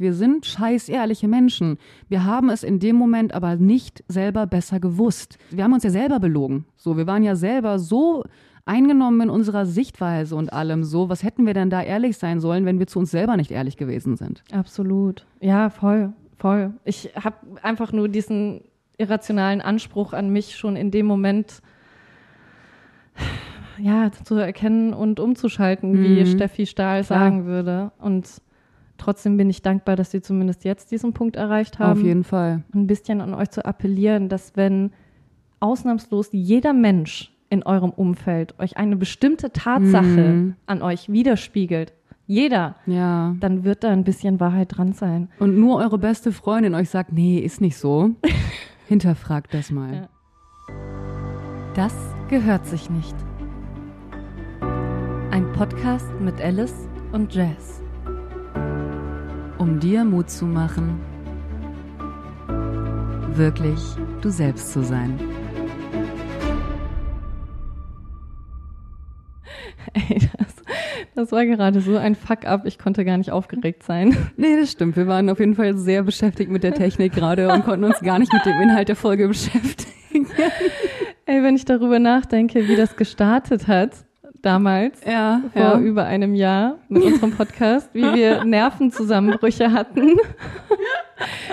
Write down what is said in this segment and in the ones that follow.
Wir sind scheiß ehrliche Menschen. Wir haben es in dem Moment aber nicht selber besser gewusst. Wir haben uns ja selber belogen. So, wir waren ja selber so eingenommen in unserer Sichtweise und allem so. Was hätten wir denn da ehrlich sein sollen, wenn wir zu uns selber nicht ehrlich gewesen sind? Absolut. Ja, voll, voll. Ich habe einfach nur diesen irrationalen Anspruch an mich schon in dem Moment ja, zu erkennen und umzuschalten, mhm. wie Steffi Stahl Klar. sagen würde. Und trotzdem bin ich dankbar, dass Sie zumindest jetzt diesen Punkt erreicht haben. Auf jeden Fall. Ein bisschen an euch zu appellieren, dass wenn ausnahmslos jeder Mensch in eurem Umfeld euch eine bestimmte Tatsache mhm. an euch widerspiegelt, jeder, ja. dann wird da ein bisschen Wahrheit dran sein. Und nur eure beste Freundin euch sagt, nee, ist nicht so. Hinterfragt das mal. Ja. Das gehört sich nicht. Ein Podcast mit Alice und Jazz. Um dir Mut zu machen, wirklich du selbst zu sein. Ey, das, das war gerade so ein Fuck-up, ich konnte gar nicht aufgeregt sein. Nee, das stimmt. Wir waren auf jeden Fall sehr beschäftigt mit der Technik gerade und konnten uns gar nicht mit dem Inhalt der Folge beschäftigen. Ey, wenn ich darüber nachdenke, wie das gestartet hat, damals, ja, vor ja. über einem Jahr mit unserem Podcast, wie wir Nervenzusammenbrüche hatten.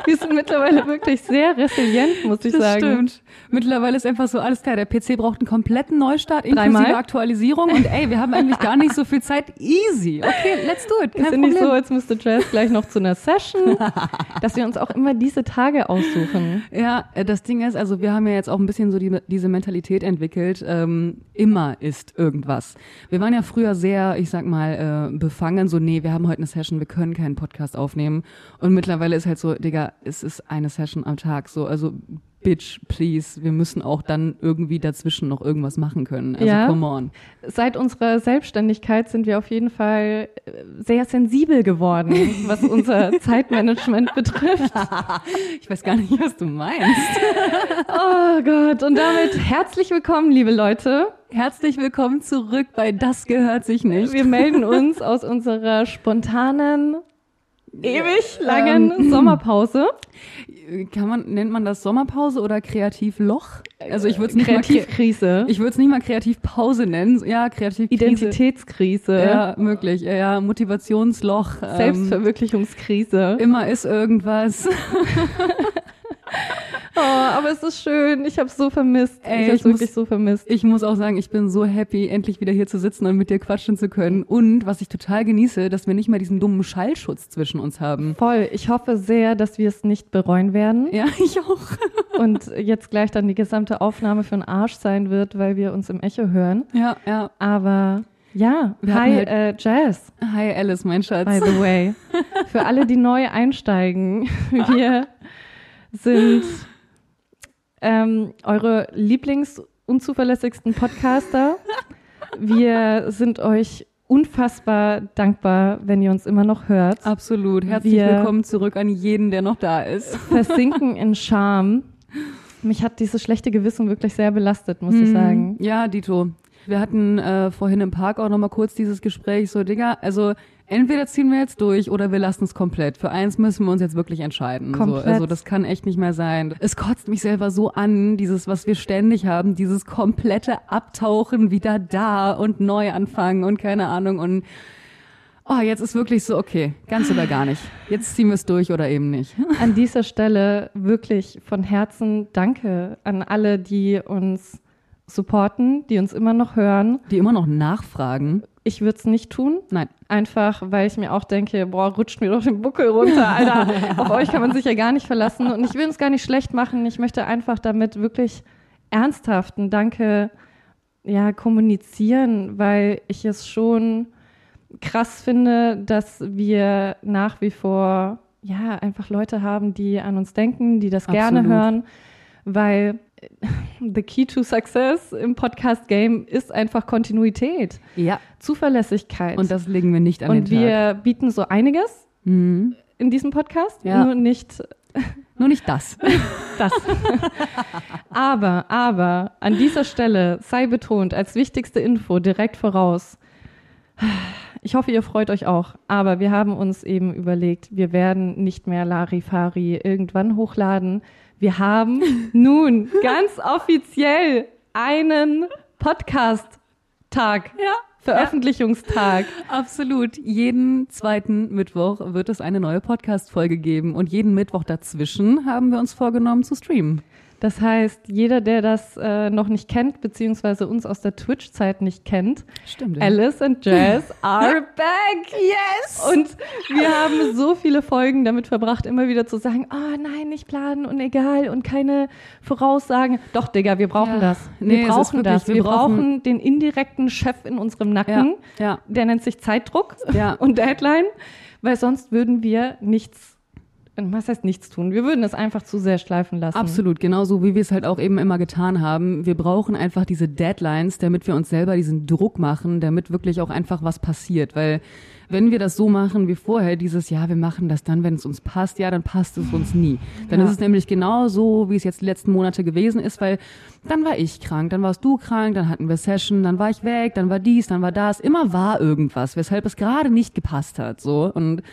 Wir sind mittlerweile wirklich sehr resilient, muss ich das sagen. Stimmt. Mittlerweile ist einfach so alles klar. Der PC braucht einen kompletten Neustart, inklusive Dreimal. Aktualisierung. Und ey, wir haben eigentlich gar nicht so viel Zeit. Easy. Okay, let's do it. Kein ist ja nicht so, als müsste Jazz gleich noch zu einer Session, dass wir uns auch immer diese Tage aussuchen. Ja, äh, das Ding ist, also wir haben ja jetzt auch ein bisschen so die, diese Mentalität entwickelt. Ähm, immer ist irgendwas. Wir waren ja früher sehr, ich sag mal, äh, befangen. So, nee, wir haben heute eine Session, wir können keinen Podcast aufnehmen. Und mittlerweile ist halt so, Digga, es ist eine Session am Tag. So, also Bitch, please, wir müssen auch dann irgendwie dazwischen noch irgendwas machen können. Also ja. come on. Seit unserer Selbstständigkeit sind wir auf jeden Fall äh, sehr sensibel geworden, was unser Zeitmanagement betrifft. ich weiß gar nicht, was du meinst. oh Gott, und damit herzlich willkommen, liebe Leute. Herzlich willkommen zurück bei Das gehört sich nicht. Wir melden uns aus unserer spontanen ewig langen ähm, Sommerpause. Kann man, nennt man das Sommerpause oder Kreativloch? Also ich würde es nicht Kreativkrise. Mal, ich würde es nicht mal Kreativpause nennen. Ja, Kreativkrise. Identitätskrise. Ja, möglich. Ja, Motivationsloch. Ähm, Selbstverwirklichungskrise. Ähm, immer ist irgendwas. Oh, aber es ist schön. Ich habe es so vermisst. Ey, ich habe es wirklich so vermisst. Ich muss auch sagen, ich bin so happy, endlich wieder hier zu sitzen und mit dir quatschen zu können. Und was ich total genieße, dass wir nicht mehr diesen dummen Schallschutz zwischen uns haben. Voll. Ich hoffe sehr, dass wir es nicht bereuen werden. Ja, ich auch. und jetzt gleich dann die gesamte Aufnahme für einen Arsch sein wird, weil wir uns im Echo hören. Ja, ja. Aber ja, wir hi halt äh, Jazz. Hi Alice, mein Schatz. By the way. Für alle, die neu einsteigen, wir sind ähm, eure Lieblingsunzuverlässigsten Podcaster. Wir sind euch unfassbar dankbar, wenn ihr uns immer noch hört. Absolut. Herzlich Wir willkommen zurück an jeden, der noch da ist. Versinken in Scham. Mich hat dieses schlechte Gewissen wirklich sehr belastet, muss hm, ich sagen. Ja, Dito. Wir hatten äh, vorhin im Park auch noch mal kurz dieses Gespräch, so Digga, also entweder ziehen wir jetzt durch oder wir lassen es komplett. Für eins müssen wir uns jetzt wirklich entscheiden. Komplett. So, also das kann echt nicht mehr sein. Es kotzt mich selber so an, dieses, was wir ständig haben, dieses komplette Abtauchen, wieder da und neu anfangen und keine Ahnung und oh, jetzt ist wirklich so, okay, ganz oder gar nicht. Jetzt ziehen wir es durch oder eben nicht. An dieser Stelle wirklich von Herzen Danke an alle, die uns supporten, die uns immer noch hören. Die immer noch nachfragen. Ich würde es nicht tun. Nein. Einfach, weil ich mir auch denke, boah, rutscht mir doch den Buckel runter, Alter. Auf euch kann man sich ja gar nicht verlassen. Und ich will es gar nicht schlecht machen. Ich möchte einfach damit wirklich ernsthaften Danke ja, kommunizieren, weil ich es schon krass finde, dass wir nach wie vor ja einfach Leute haben, die an uns denken, die das Absolut. gerne hören, weil the key to success im Podcast-Game ist einfach Kontinuität. Ja. Zuverlässigkeit. Und das legen wir nicht an Und den Tag. wir bieten so einiges mhm. in diesem Podcast, ja. nur nicht nur nicht das. das. aber, aber an dieser Stelle sei betont als wichtigste Info direkt voraus. Ich hoffe, ihr freut euch auch. Aber wir haben uns eben überlegt, wir werden nicht mehr Larifari irgendwann hochladen. Wir haben nun ganz offiziell einen Podcast-Tag. Ja. Veröffentlichungstag. Absolut. Jeden zweiten Mittwoch wird es eine neue Podcast-Folge geben und jeden Mittwoch dazwischen haben wir uns vorgenommen zu streamen. Das heißt, jeder, der das äh, noch nicht kennt, beziehungsweise uns aus der Twitch-Zeit nicht kennt, Stimmt. Ja. Alice and Jazz are back. Yes! Und wir haben so viele Folgen damit verbracht, immer wieder zu sagen, oh nein, nicht planen und egal und keine Voraussagen. Doch, Digga, wir brauchen Ja. das. Wir Nee, brauchen wirklich- das. Wir, wir brauchen, brauchen- den indirekten Chef in unserem Nacken. Ja, Der nennt sich Zeitdruck Ja. und Deadline, weil sonst würden wir nichts, was heißt nichts tun? Wir würden es einfach zu sehr schleifen lassen. Absolut, genauso wie wir es halt auch eben immer getan haben. Wir brauchen einfach diese Deadlines, damit wir uns selber diesen Druck machen, damit wirklich auch einfach was passiert. Weil wenn wir das so machen wie vorher, dieses Ja, wir machen das dann, wenn es uns passt, ja, dann passt es uns nie. Dann Ja. ist es nämlich genau so, wie es jetzt die letzten Monate gewesen ist, weil dann war ich krank, dann warst du krank, dann hatten wir Session, dann war ich weg, dann war dies, dann war das. Immer war irgendwas, weshalb es gerade nicht gepasst hat. So und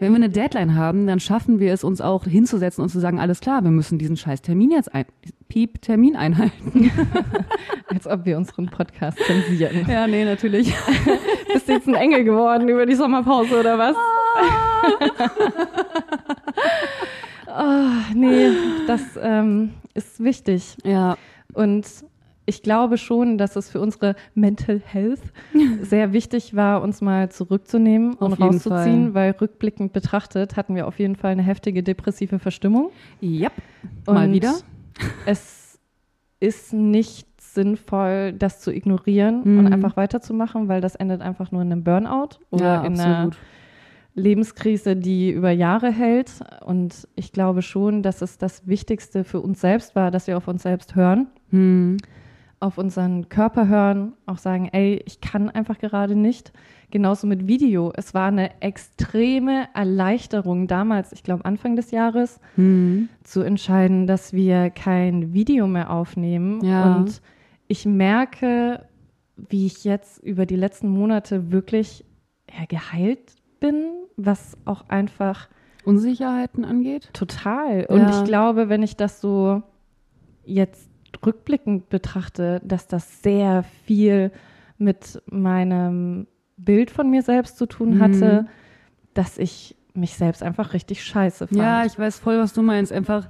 wenn wir eine Deadline haben, dann schaffen wir es uns auch hinzusetzen und zu sagen, alles klar, wir müssen diesen scheiß Termin jetzt ein, Piep, Termin einhalten. Als ob wir unseren Podcast zensieren. Ja, nee, natürlich. Bist du jetzt ein Engel geworden über die Sommerpause oder was? oh, nee, das ähm, ist wichtig. Ja, Und ich glaube schon, dass es für unsere Mental Health sehr wichtig war, uns mal zurückzunehmen und Auf jeden rauszuziehen, Fall. weil rückblickend betrachtet hatten wir auf jeden Fall eine heftige depressive Verstimmung. yep. Mal Und wieder. Es ist nicht sinnvoll, das zu ignorieren Mhm. und einfach weiterzumachen, weil das endet einfach nur in einem Burnout oder ja, in einer absolut. Lebenskrise, die über Jahre hält. Und ich glaube schon, dass es das Wichtigste für uns selbst war, dass wir auf uns selbst hören, Hm. Auf unseren Körper hören, auch sagen, ey, ich kann einfach gerade nicht. Genauso mit Video. Es war eine extreme Erleichterung damals, ich glaube Anfang des Jahres, Hm. zu entscheiden, dass wir kein Video mehr aufnehmen. Ja. Und ich merke, wie ich jetzt über die letzten Monate wirklich ja, geheilt bin, was auch einfach Unsicherheiten angeht. total. Und Ja. ich glaube, wenn ich das so jetzt rückblickend betrachte, dass das sehr viel mit meinem Bild von mir selbst zu tun Mhm. hatte, dass ich mich selbst einfach richtig scheiße fand. Ja, ich weiß voll, was du meinst. Einfach,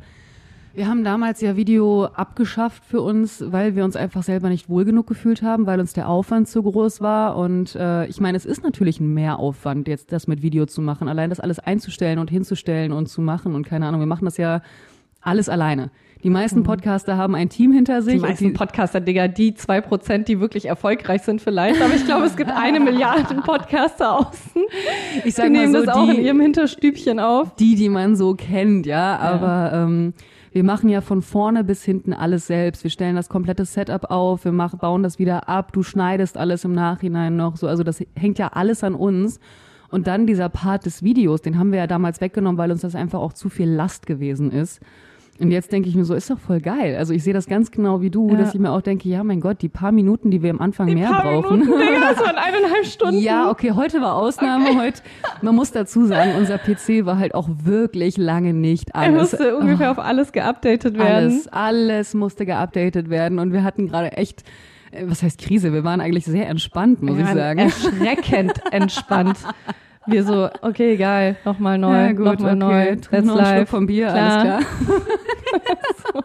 wir haben damals ja Video abgeschafft für uns, weil wir uns einfach selber nicht wohl genug gefühlt haben, weil uns der Aufwand zu groß war. Und äh, ich meine, es ist natürlich ein Mehraufwand, jetzt das mit Video zu machen. Allein das alles einzustellen und hinzustellen und zu machen und keine Ahnung, wir machen das ja alles alleine. Die meisten Podcaster haben ein Team hinter sich. Mhm. Die meisten Podcaster, Digga, die zwei Prozent, die wirklich erfolgreich sind vielleicht. Aber ich glaube, es gibt eine Milliarde Podcaster außen. ich sag Die mal nehmen so, das auch in die, ihrem Hinterstübchen auf. die, die man so kennt, ja. Aber ähm, wir machen ja von vorne bis hinten alles selbst. Wir stellen das komplette Setup auf, wir machen, bauen das wieder ab, du schneidest alles im Nachhinein noch so. Also das hängt ja alles an uns. Und dann dieser Part des Videos, den haben wir ja damals weggenommen, weil uns das einfach auch zu viel Last gewesen ist. Und jetzt denke ich mir so, ist doch voll geil. Also ich sehe das ganz genau wie du, Ja. dass ich mir auch denke, ja, mein Gott, die paar Minuten, die wir am Anfang mehr Paar brauchen. Minuten, Digga, das waren eineinhalb Stunden. Ja, okay, heute war Ausnahme. Heute, man muss dazu sagen, unser PC war halt auch wirklich lange nicht Er an. Es- musste ungefähr auf alles geupdatet werden. alles, alles musste geupdatet werden und wir hatten gerade echt, äh, was heißt Krise? Wir waren eigentlich sehr entspannt, muss Wir ich waren sagen. Erschreckend entspannt. Wir so, okay, geil, nochmal neu, Ja, gut, nochmal neu. okay. That's Noch einen Schluck vom Bier, Klar. alles klar.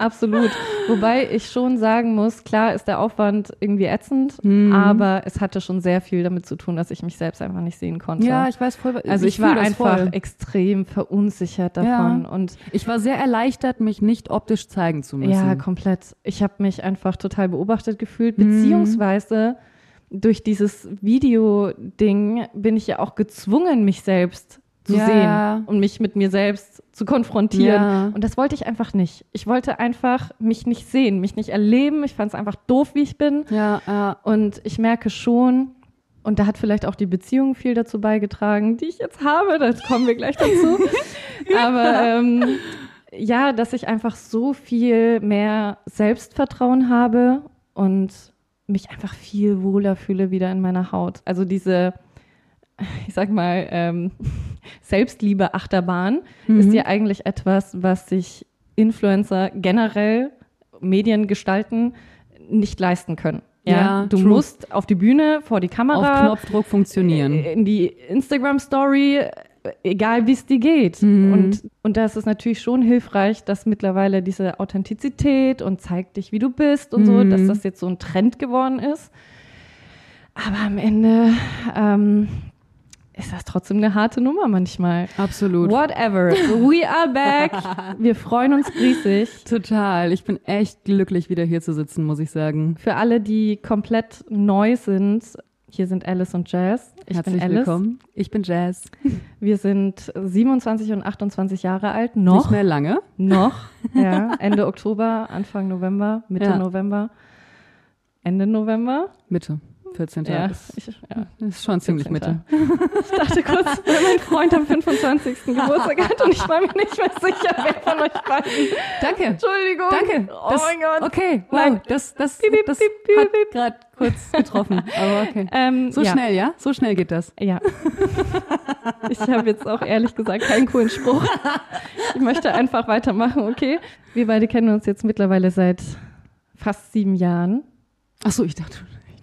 Absolut. Wobei ich schon sagen muss, klar ist der Aufwand irgendwie ätzend, Mhm. aber es hatte schon sehr viel damit zu tun, dass ich mich selbst einfach nicht sehen konnte. Ja, ich weiß voll. also ich, fühl war einfach voll. extrem verunsichert davon Ja. und Ich war sehr erleichtert, mich nicht optisch zeigen zu müssen. ja, komplett. Ich habe mich einfach total beobachtet gefühlt, Mhm. beziehungsweise durch dieses Video-Ding bin ich ja auch gezwungen, mich selbst zu Ja. sehen und mich mit mir selbst zu konfrontieren. Ja. Und das wollte ich einfach nicht. Ich wollte einfach mich nicht sehen, mich nicht erleben. Ich fand es einfach doof, wie ich bin. ja, ja. Und ich merke schon, und da hat vielleicht auch die Beziehung viel dazu beigetragen, die ich jetzt habe, da kommen wir gleich dazu. Aber ähm, ja, dass ich einfach so viel mehr Selbstvertrauen habe und mich einfach viel wohler fühle wieder in meiner Haut. Also diese, ich sag mal, ähm, Selbstliebe-Achterbahn Mhm. ist ja eigentlich etwas, was sich Influencer generell Medien gestalten nicht leisten können. Ja, Ja, du true. musst auf die Bühne, vor die Auf Kamera, Knopfdruck funktionieren. äh, in die Instagram-Story, egal wie es dir geht. Mhm. Und, und da ist es natürlich schon hilfreich, dass mittlerweile diese Authentizität und zeig dich, wie du bist und so, Mhm. dass das jetzt so ein Trend geworden ist. Aber am Ende ähm, ist das trotzdem eine harte Nummer manchmal. Absolut. Whatever. We are back. Wir freuen uns riesig. Total. Ich bin echt glücklich, wieder hier zu sitzen, muss ich sagen. Für alle, die komplett neu sind, hier sind Alice und Jazz. Ich Herzlich bin Alice. willkommen. Ich bin Jazz. Wir sind 27 und 28 Jahre alt. Nicht Noch. mehr lange. Noch. Ja. Ende Oktober, Anfang November, Mitte Ja. November, Ende November. Mitte. 14. Ja, Ist, ich, ja. ist schon ziemlich 14.. Mitte. ich dachte kurz, weil mein Freund am 25. Geburtstag hat und ich war mir nicht mehr sicher, wer von euch beiden. Danke. Entschuldigung. Danke. Oh das, mein Gott. Okay, wow. Nein. Das, das, Piep, piep, das piep, hat gerade kurz getroffen. Aber okay. Ähm, So ja. schnell, ja? So schnell geht das. Ja. Ich habe jetzt auch ehrlich gesagt keinen coolen Spruch. Ich möchte einfach weitermachen, okay? Wir beide kennen uns jetzt mittlerweile seit fast sieben Jahren. Ach so, ich dachte,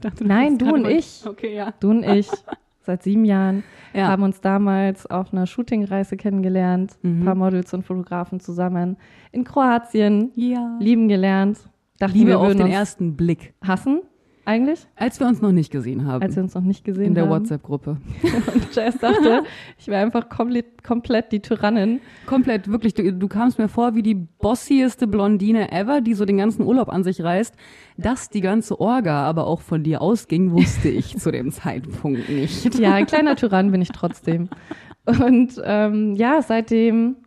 dachte Nein, du und ich. Okay, ja. Du und ich seit sieben Jahren Ja. haben uns damals auf einer Shootingreise kennengelernt, Mhm. ein paar Models und Fotografen zusammen in Kroatien, ja. lieben gelernt. Dachten Liebe wir auf den ersten Blick, hassen eigentlich, als wir uns noch nicht gesehen haben. als wir uns noch nicht gesehen in der haben. WhatsApp-Gruppe. Und Jazz dachte, ich wäre einfach komplett, komplett die Tyrannin. Komplett, wirklich. Du, du kamst mir vor wie die bossieste Blondine ever, die so den ganzen Urlaub an sich reißt. Dass die ganze Orga aber auch von dir ausging, wusste ich zu dem Zeitpunkt nicht. Ja, ein kleiner Tyrann bin ich trotzdem. Und ähm, ja, seitdem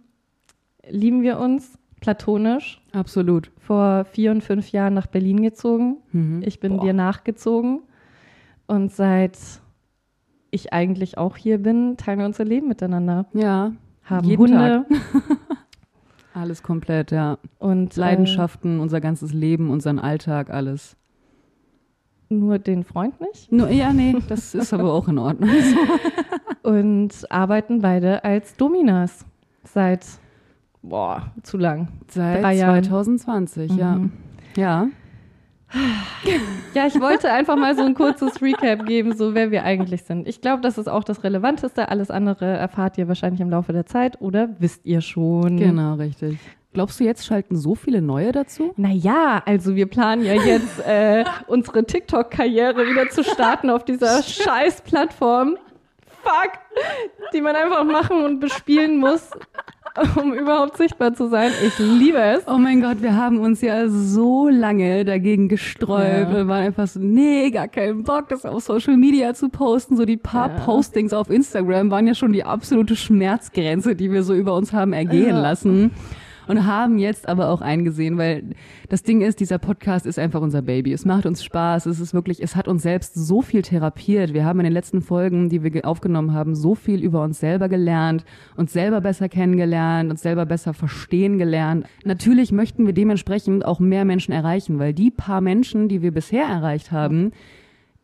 lieben wir uns platonisch. Absolut. Vor vier und fünf Jahren nach Berlin gezogen. Mhm. Ich bin Boah. dir nachgezogen. Und seit ich eigentlich auch hier bin, teilen wir unser Leben miteinander. Ja, Haben Jeden Hunde alles komplett, ja. und Leidenschaften, unser ganzes Leben, unseren Alltag, alles. Äh, nur den Freund nicht. Nur, ja, nee, das ist aber auch in Ordnung. Und arbeiten beide als Dominas. Seit, boah, zu lang. Seit Drei Jahren. 2020, ja. Mhm. Ja. Ja, ich wollte einfach mal so ein kurzes Recap geben, so wer wir eigentlich sind. Ich glaube, das ist auch das Relevanteste. Alles andere erfahrt ihr wahrscheinlich im Laufe der Zeit oder wisst ihr schon. Genau, richtig. Glaubst du, jetzt schalten so viele neue dazu? Naja, also wir planen ja jetzt äh, unsere TikTok-Karriere wieder zu starten auf dieser scheiß Plattform. Fuck! Die man einfach machen und bespielen muss, um überhaupt sichtbar zu sein. Ich liebe es. Oh mein Gott, wir haben uns ja so lange dagegen gesträubt Ja. und waren einfach so, nee, gar keinen Bock, das auf Social Media zu posten. So die paar Ja. Postings auf Instagram waren ja schon die absolute Schmerzgrenze, die wir so über uns haben ergehen Ja. lassen. Und haben jetzt aber auch eingesehen, weil das Ding ist, dieser Podcast ist einfach unser Baby. Es macht uns Spaß. Es ist wirklich, es hat uns selbst so viel therapiert. Wir haben in den letzten Folgen, die wir ge- aufgenommen haben, so viel über uns selber gelernt, uns selber besser kennengelernt, uns selber besser verstehen gelernt. Natürlich möchten wir dementsprechend auch mehr Menschen erreichen, weil die paar Menschen, die wir bisher erreicht haben,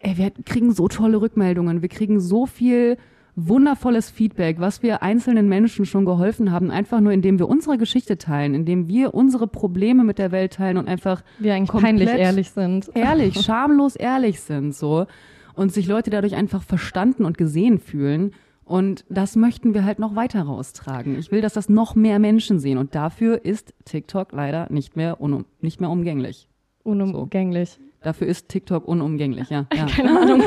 ey, wir kriegen so tolle Rückmeldungen. Wir kriegen so viel wundervolles Feedback, was wir einzelnen Menschen schon geholfen haben, einfach nur indem wir unsere Geschichte teilen, indem wir unsere Probleme mit der Welt teilen und einfach Wir eigentlich peinlich ehrlich sind. ehrlich, schamlos ehrlich sind, so. Und sich Leute dadurch einfach verstanden und gesehen fühlen. Und das möchten wir halt noch weiter raustragen. Ich will, dass das noch mehr Menschen sehen. Und dafür ist TikTok leider nicht mehr, unum, nicht mehr umgänglich. Unumgänglich. Dafür ist TikTok unumgänglich, ja. ja. Keine Ahnung.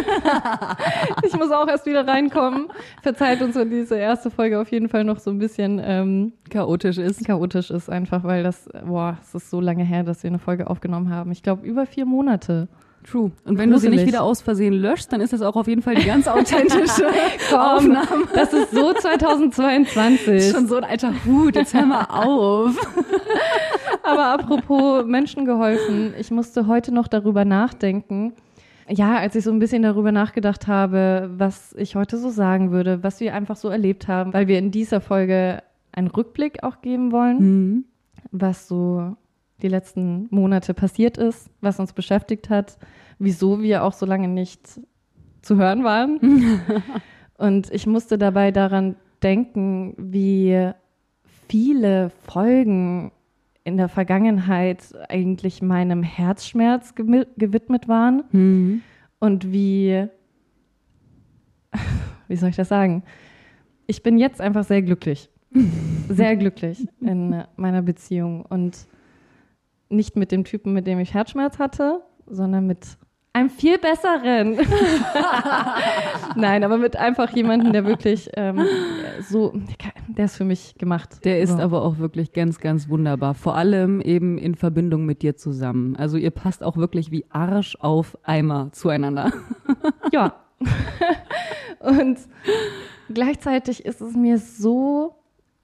ich muss auch erst wieder reinkommen. Verzeiht uns, wenn diese erste Folge auf jeden Fall noch so ein bisschen ähm, Chaotisch ist. chaotisch ist, einfach weil das, boah, es ist so lange her, dass wir eine Folge aufgenommen haben. Ich glaube, über vier Monate. True. Und wenn du sie nicht wieder aus Versehen löschst, dann ist das auch auf jeden Fall die ganz authentische Aufnahme. Das ist so 2022. Schon so ein alter Hut, jetzt hör mal auf. Aber apropos Menschen geholfen, ich musste heute noch darüber nachdenken. Ja, als ich so ein bisschen darüber nachgedacht habe, was ich heute so sagen würde, was wir einfach so erlebt haben, weil wir in dieser Folge einen Rückblick auch geben wollen, Mhm. was so die letzten Monate passiert ist, was uns beschäftigt hat, wieso wir auch so lange nicht zu hören waren. Und ich musste dabei daran denken, wie viele Folgen in der Vergangenheit eigentlich meinem Herzschmerz gewidmet waren mhm. und wie, wie soll ich das sagen? Ich bin jetzt einfach sehr glücklich. sehr glücklich in meiner Beziehung und nicht mit dem Typen, mit dem ich Herzschmerz hatte, sondern mit einem viel besseren. Nein, aber mit einfach jemandem, der wirklich ähm, so, der ist für mich gemacht. Der ist so. aber auch wirklich ganz, ganz wunderbar. Vor allem eben in Verbindung mit dir zusammen. Also ihr passt auch wirklich wie Arsch auf Eimer zueinander. ja. Und gleichzeitig ist es mir so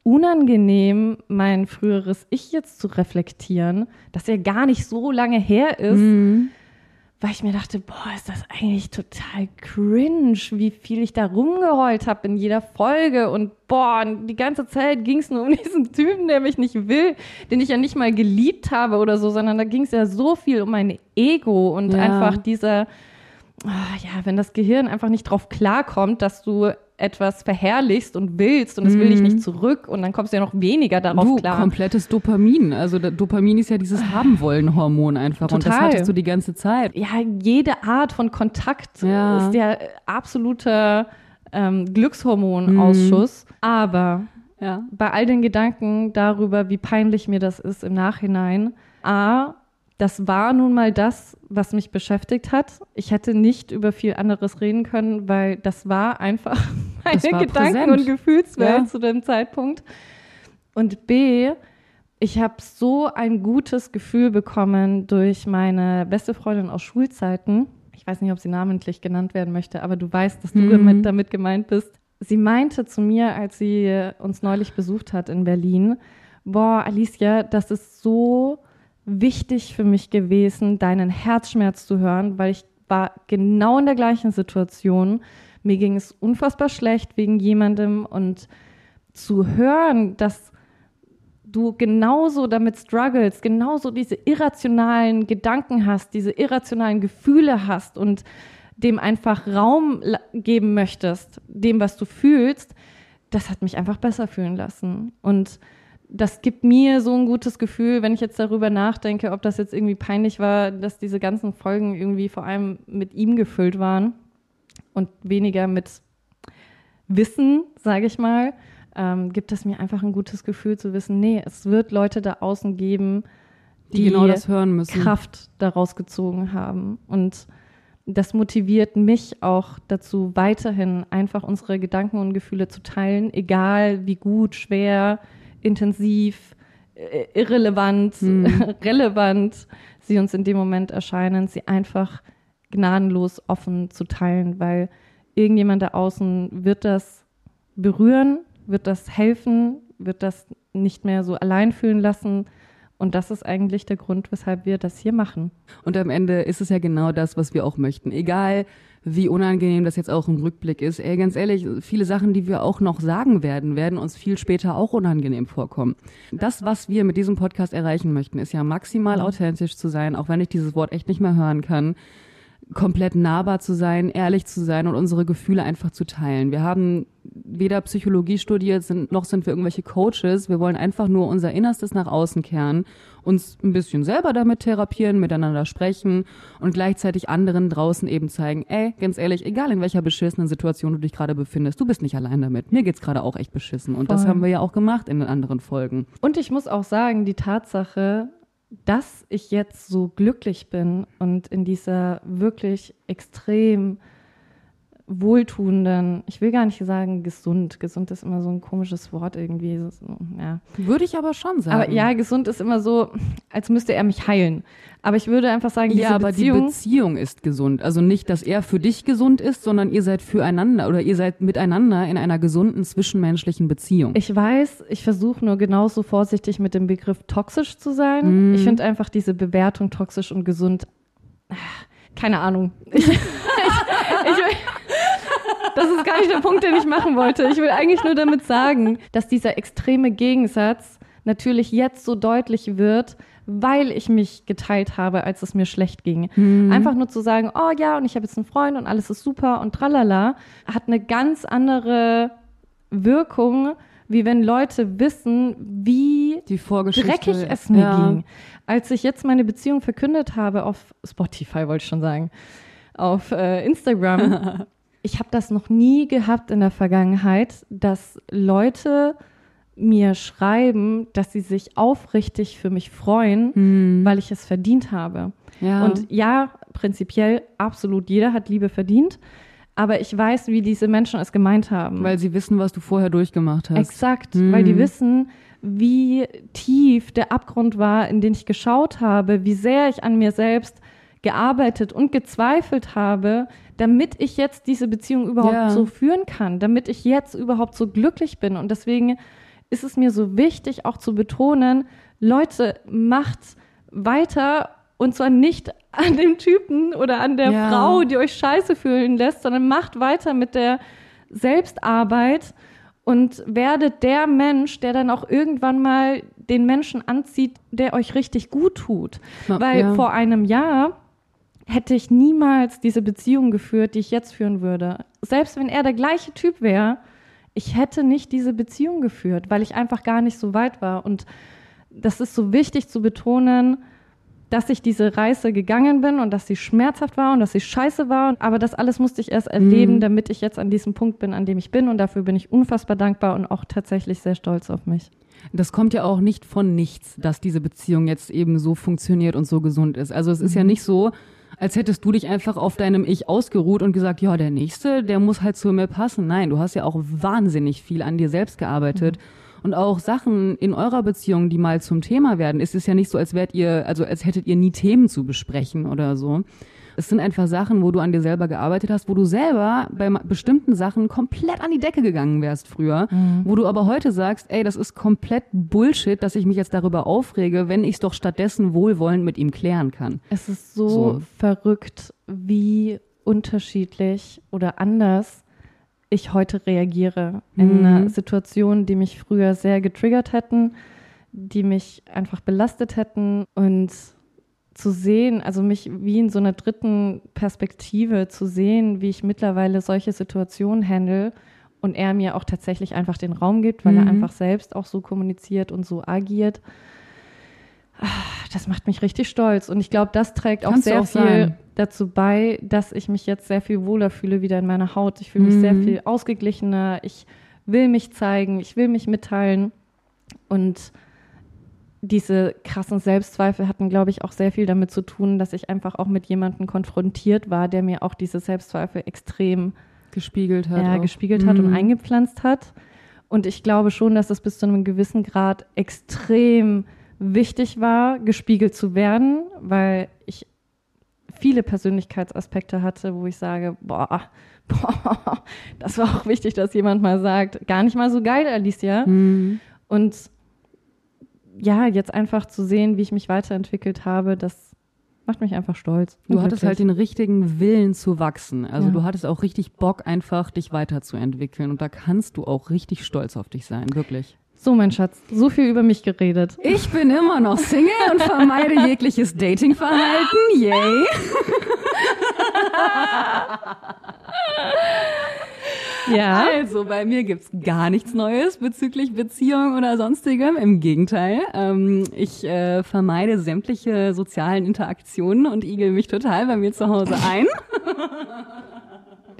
unangenehm, mein früheres Ich jetzt zu reflektieren, dass er gar nicht so lange her ist. Mhm weil ich mir dachte, boah, ist das eigentlich total cringe, wie viel ich da rumgeheult habe in jeder Folge und boah, die ganze Zeit ging es nur um diesen Typen, der mich nicht will, den ich ja nicht mal geliebt habe oder so, sondern da ging es ja so viel um mein Ego und ja. einfach dieser, oh, ja, wenn das Gehirn einfach nicht drauf klarkommt, dass du etwas verherrlichst und willst und es will dich nicht mhm. zurück und dann kommst du ja noch weniger darauf du, klar. komplettes Dopamin. Also Dopamin ist ja dieses ah. Haben-Wollen-Hormon einfach Total. und das hattest du die ganze Zeit. Ja, jede Art von Kontakt ja. ist der absolute ähm, Glückshormonausschuss. Mhm. Aber ja. bei all den Gedanken darüber, wie peinlich mir das ist im Nachhinein, A, das war nun mal das, was mich beschäftigt hat. Ich hätte nicht über viel anderes reden können, weil das war einfach meine war Gedanken- präsent. und Gefühlswelt ja. zu dem Zeitpunkt. Und B, ich habe so ein gutes Gefühl bekommen durch meine beste Freundin aus Schulzeiten. Ich weiß nicht, ob sie namentlich genannt werden möchte, aber du weißt, dass du mhm. damit gemeint bist. Sie meinte zu mir, als sie uns neulich besucht hat in Berlin, boah, Alicia, das ist so wichtig für mich gewesen, deinen Herzschmerz zu hören, weil ich war genau in der gleichen Situation. Mir ging es unfassbar schlecht wegen jemandem und zu hören, dass du genauso damit struggles, genauso diese irrationalen Gedanken hast, diese irrationalen Gefühle hast und dem einfach Raum geben möchtest, dem, was du fühlst, das hat mich einfach besser fühlen lassen. Und das gibt mir so ein gutes Gefühl, wenn ich jetzt darüber nachdenke, ob das jetzt irgendwie peinlich war, dass diese ganzen Folgen irgendwie vor allem mit ihm gefüllt waren und weniger mit Wissen, sage ich mal, ähm, gibt es mir einfach ein gutes Gefühl zu wissen, nee, es wird Leute da außen geben, die, die genau das hören müssen. Kraft daraus gezogen haben. Und das motiviert mich auch dazu, weiterhin einfach unsere Gedanken und Gefühle zu teilen, egal wie gut, schwer, intensiv, äh, irrelevant, hm. relevant sie uns in dem Moment erscheinen, sie einfach gnadenlos offen zu teilen, weil irgendjemand da außen wird das berühren, wird das helfen, wird das nicht mehr so allein fühlen lassen. Und das ist eigentlich der Grund, weshalb wir das hier machen. Und am Ende ist es ja genau das, was wir auch möchten. Egal, wie unangenehm das jetzt auch im Rückblick ist. Ey, ganz ehrlich, viele Sachen, die wir auch noch sagen werden, werden uns viel später auch unangenehm vorkommen. Das, was wir mit diesem Podcast erreichen möchten, ist ja maximal authentisch zu sein, auch wenn ich dieses Wort echt nicht mehr hören kann komplett nahbar zu sein, ehrlich zu sein und unsere Gefühle einfach zu teilen. Wir haben weder Psychologie studiert, sind, noch sind wir irgendwelche Coaches. Wir wollen einfach nur unser Innerstes nach außen kehren, uns ein bisschen selber damit therapieren, miteinander sprechen und gleichzeitig anderen draußen eben zeigen, ey, ganz ehrlich, egal in welcher beschissenen Situation du dich gerade befindest, du bist nicht allein damit. Mir geht's gerade auch echt beschissen. Und Voll. das haben wir ja auch gemacht in den anderen Folgen. Und ich muss auch sagen, die Tatsache, dass ich jetzt so glücklich bin und in dieser wirklich extrem wohltuenden, ich will gar nicht sagen gesund. Gesund ist immer so ein komisches Wort irgendwie. ja. Würde ich aber schon sagen. Aber ja, gesund ist immer so, als müsste er mich heilen. Aber ich würde einfach sagen, ja, aber Beziehung, die Beziehung ist gesund. Also nicht, dass er für dich gesund ist, sondern ihr seid füreinander oder ihr seid miteinander in einer gesunden zwischenmenschlichen Beziehung. Ich weiß, ich versuche nur genauso vorsichtig mit dem Begriff toxisch zu sein. Mm. Ich finde einfach diese Bewertung toxisch und gesund, keine Ahnung. Ich, ich, ich, das ist gar nicht der Punkt, den ich machen wollte. Ich will eigentlich nur damit sagen, dass dieser extreme Gegensatz natürlich jetzt so deutlich wird, weil ich mich geteilt habe, als es mir schlecht ging. Mhm. Einfach nur zu sagen, oh ja, und ich habe jetzt einen Freund und alles ist super und tralala, hat eine ganz andere Wirkung, wie wenn Leute wissen, wie dreckig es mir ja. ging. Als ich jetzt meine Beziehung verkündet habe auf Spotify, wollte ich schon sagen, auf äh, Instagram, ich habe das noch nie gehabt in der Vergangenheit, dass Leute mir schreiben, dass sie sich aufrichtig für mich freuen, Mhm. weil ich es verdient habe. ja. Und ja, prinzipiell absolut jeder hat Liebe verdient, aber ich weiß, wie diese Menschen es gemeint haben. weil sie wissen, was du vorher durchgemacht hast. Exakt, Mhm. weil die wissen, wie tief der Abgrund war, in den ich geschaut habe, wie sehr ich an mir selbst gearbeitet und gezweifelt habe, damit ich jetzt diese Beziehung überhaupt Ja. so führen kann, damit ich jetzt überhaupt so glücklich bin. Und deswegen ist es mir so wichtig, auch zu betonen, Leute, macht weiter und zwar nicht an dem Typen oder an der Ja. Frau, die euch scheiße fühlen lässt, sondern macht weiter mit der Selbstarbeit und werdet der Mensch, der dann auch irgendwann mal den Menschen anzieht, der euch richtig gut tut. Ja, Weil ja. vor einem Jahr hätte ich niemals diese Beziehung geführt, die ich jetzt führen würde. Selbst wenn er der gleiche Typ wäre, ich hätte nicht diese Beziehung geführt, weil ich einfach gar nicht so weit war. Und das ist so wichtig zu betonen, dass ich diese Reise gegangen bin und dass sie schmerzhaft war und dass sie scheiße war. Aber das alles musste ich erst erleben, Mhm. damit ich jetzt an diesem Punkt bin, an dem ich bin. Und dafür bin ich unfassbar dankbar und auch tatsächlich sehr stolz auf mich. Das kommt ja auch nicht von nichts, dass diese Beziehung jetzt eben so funktioniert und so gesund ist. Also es ist Mhm. ja nicht so, als hättest du dich einfach auf deinem Ich ausgeruht und gesagt, ja, der nächste, der muss halt zu mir passen. Nein, du hast ja auch wahnsinnig viel an dir selbst gearbeitet. Und auch Sachen in eurer Beziehung, die mal zum Thema werden, ist es ja nicht so, als wärt ihr, also als hättet ihr nie Themen zu besprechen oder so. Es sind einfach Sachen, wo du an dir selber gearbeitet hast, wo du selber bei bestimmten Sachen komplett an die Decke gegangen wärst früher, wo du aber heute sagst, ey, das ist komplett Bullshit, dass ich mich jetzt darüber aufrege, wenn ich es doch stattdessen wohlwollend mit ihm klären kann. Es ist so, So. verrückt, wie unterschiedlich oder anders ich heute reagiere in Mhm. einer Situation, die mich früher sehr getriggert hätten, die mich einfach belastet hätten und zu sehen, also mich wie in so einer dritten Perspektive zu sehen, wie ich mittlerweile solche Situationen handle und er mir auch tatsächlich einfach den Raum gibt, weil er Mhm. einfach selbst auch so kommuniziert und so agiert. Ah, Das macht mich richtig stolz und ich glaube, das trägt auch Kannst du sehr auch viel sein. dazu bei, dass ich mich jetzt sehr viel wohler fühle wieder in meiner Haut. Ich fühle mich sehr Mhm. viel ausgeglichener. Ich will mich zeigen, ich will mich mitteilen und diese krassen Selbstzweifel hatten, glaube ich, auch sehr viel damit zu tun, dass ich einfach auch mit jemandem konfrontiert war, der mir auch diese Selbstzweifel extrem Gespiegelt hat. ja, auch. gespiegelt hat und Mhm. eingepflanzt hat. Und ich glaube schon, dass es bis zu einem gewissen Grad extrem wichtig war, gespiegelt zu werden, weil ich viele Persönlichkeitsaspekte hatte, wo ich sage, boah, boah, das war auch wichtig, dass jemand mal sagt, gar nicht mal so geil, Alicia. Mhm. Und ja, jetzt einfach zu sehen, wie ich mich weiterentwickelt habe, das macht mich einfach stolz. Du hattest halt den richtigen Willen zu wachsen. Also Ja. du hattest auch richtig Bock, einfach dich weiterzuentwickeln. Und da kannst du auch richtig stolz auf dich sein, wirklich. So, mein Schatz, so viel über mich geredet. Ich bin immer noch Single und vermeide jegliches Datingverhalten. Yay. Ja. Also, bei mir gibt's gar nichts Neues bezüglich Beziehung oder sonstigem. Im Gegenteil. Ähm, ich äh, vermeide sämtliche sozialen Interaktionen und igel mich total bei mir zu Hause ein.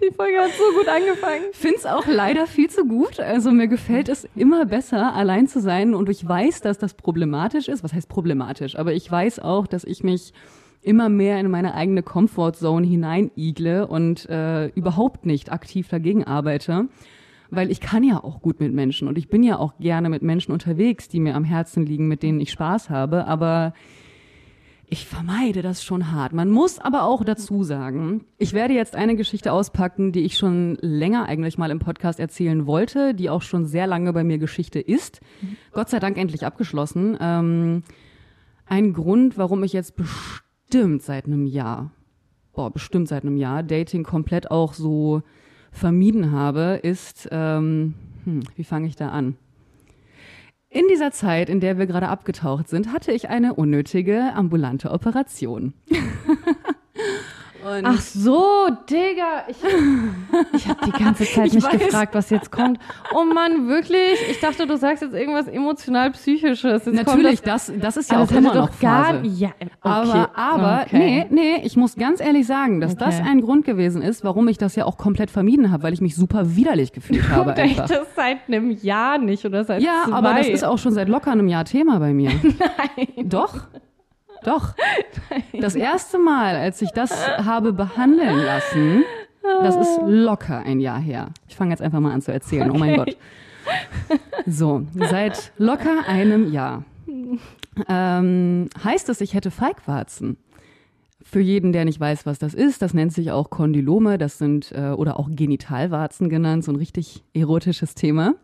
Die Folge hat so gut angefangen. Find's auch leider viel zu gut. Also mir gefällt es immer besser, allein zu sein. Und ich weiß, dass das problematisch ist. Was heißt problematisch? Aber ich weiß auch, dass ich mich immer mehr in meine eigene Comfortzone hineinigle und äh, überhaupt nicht aktiv dagegen arbeite. Weil ich kann ja auch gut mit Menschen und ich bin ja auch gerne mit Menschen unterwegs, die mir am Herzen liegen, mit denen ich Spaß habe. Aber ich vermeide das schon hart. Man muss aber auch dazu sagen, ich werde jetzt eine Geschichte auspacken, die ich schon länger eigentlich mal im Podcast erzählen wollte, die auch schon sehr lange bei mir Geschichte ist. Gott sei Dank endlich abgeschlossen. Ähm, ein Grund, warum ich jetzt bestimmt seit einem Jahr, boah, bestimmt seit einem Jahr Dating komplett auch so vermieden habe, ist, ähm, hm, wie fange ich da an? In dieser Zeit, in der wir gerade abgetaucht sind, hatte ich eine unnötige ambulante Operation. Und Ach so, Digga. Ich, ich habe die ganze Zeit ich mich weiß. gefragt, was jetzt kommt. Oh Mann, wirklich? Ich dachte, du sagst jetzt irgendwas emotional-psychisches. Natürlich, das, das, das ist ja auch immer noch Phase. Gar, ja, okay. Aber, aber okay. nee, nee, ich muss ganz ehrlich sagen, dass okay. das ein Grund gewesen ist, warum ich das ja auch komplett vermieden habe, weil ich mich super widerlich gefühlt habe. Und einfach. das seit einem Jahr nicht oder seit Ja, zwei. aber das ist auch schon seit locker einem Jahr Thema bei mir. Nein. Doch. Doch. Das erste Mal, als ich das habe behandeln lassen, das ist locker ein Jahr her. Ich fange jetzt einfach mal an zu erzählen. Okay. Oh mein Gott. So, seit locker einem Jahr ähm, heißt es, ich hätte Feigwarzen. Für jeden, der nicht weiß, was das ist, das nennt sich auch Kondylome, das sind äh, oder auch Genitalwarzen genannt, so ein richtig erotisches Thema.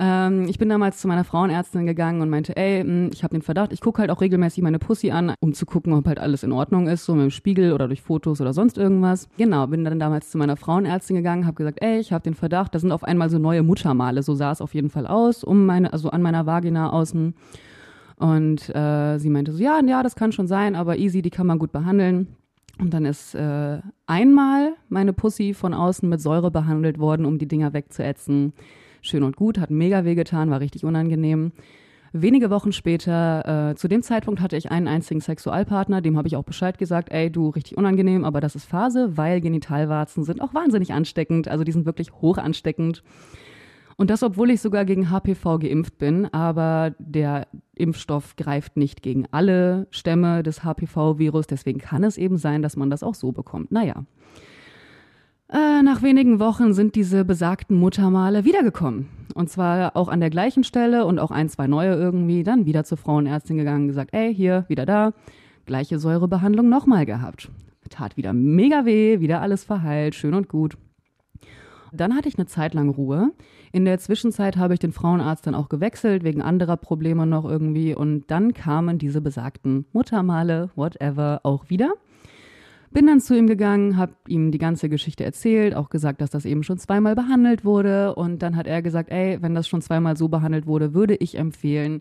Ähm, ich bin damals zu meiner Frauenärztin gegangen und meinte, ey, hm, ich habe den Verdacht, ich gucke halt auch regelmäßig meine Pussy an, um zu gucken, ob halt alles in Ordnung ist, so mit dem Spiegel oder durch Fotos oder sonst irgendwas. Genau, bin dann damals zu meiner Frauenärztin gegangen, habe gesagt, ey, ich habe den Verdacht, da sind auf einmal so neue Muttermale, so sah es auf jeden Fall aus, um meine, also an meiner Vagina außen. Und äh, sie meinte so, ja, ja, das kann schon sein, aber easy, die kann man gut behandeln. Und dann ist äh, einmal meine Pussy von außen mit Säure behandelt worden, um die Dinger wegzuätzen schön und gut, hat mega wehgetan, war richtig unangenehm. Wenige Wochen später, äh, zu dem Zeitpunkt hatte ich einen einzigen Sexualpartner, dem habe ich auch Bescheid gesagt, ey, du, richtig unangenehm, aber das ist Phase, weil Genitalwarzen sind auch wahnsinnig ansteckend, also die sind wirklich hoch ansteckend. Und das, obwohl ich sogar gegen HPV geimpft bin, aber der Impfstoff greift nicht gegen alle Stämme des HPV-Virus, deswegen kann es eben sein, dass man das auch so bekommt. Naja. Äh, nach wenigen Wochen sind diese besagten Muttermale wiedergekommen. Und zwar auch an der gleichen Stelle und auch ein, zwei neue irgendwie. Dann wieder zur Frauenärztin gegangen, gesagt, ey, hier, wieder da. Gleiche Säurebehandlung nochmal gehabt. Tat wieder mega weh, wieder alles verheilt, schön und gut. Dann hatte ich eine Zeit lang Ruhe. In der Zwischenzeit habe ich den Frauenarzt dann auch gewechselt, wegen anderer Probleme noch irgendwie. Und dann kamen diese besagten Muttermale, whatever, auch wieder. Bin dann zu ihm gegangen, habe ihm die ganze Geschichte erzählt, auch gesagt, dass das eben schon zweimal behandelt wurde. Und dann hat er gesagt, ey, wenn das schon zweimal so behandelt wurde, würde ich empfehlen,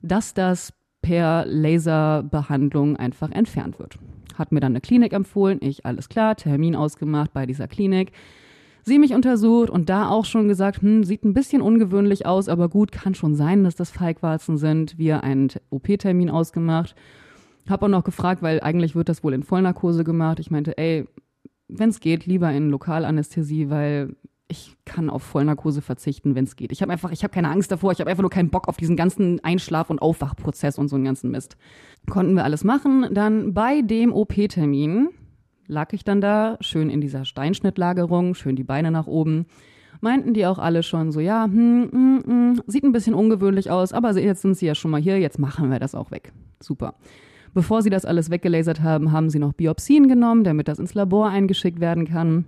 dass das per Laserbehandlung einfach entfernt wird. Hat mir dann eine Klinik empfohlen, ich alles klar, Termin ausgemacht bei dieser Klinik. Sie mich untersucht und da auch schon gesagt, hm, sieht ein bisschen ungewöhnlich aus, aber gut, kann schon sein, dass das Feigwarzen sind. Wir einen OP-Termin ausgemacht habe auch noch gefragt, weil eigentlich wird das wohl in Vollnarkose gemacht. Ich meinte, ey, wenn es geht, lieber in Lokalanästhesie, weil ich kann auf Vollnarkose verzichten, wenn es geht. Ich habe einfach, ich habe keine Angst davor, ich habe einfach nur keinen Bock auf diesen ganzen Einschlaf- und Aufwachprozess und so einen ganzen Mist. Konnten wir alles machen. Dann bei dem OP-Termin lag ich dann da, schön in dieser Steinschnittlagerung, schön die Beine nach oben. Meinten die auch alle schon so, ja, hm, hm, hm, sieht ein bisschen ungewöhnlich aus, aber jetzt sind sie ja schon mal hier, jetzt machen wir das auch weg. Super. Bevor sie das alles weggelasert haben, haben sie noch Biopsien genommen, damit das ins Labor eingeschickt werden kann.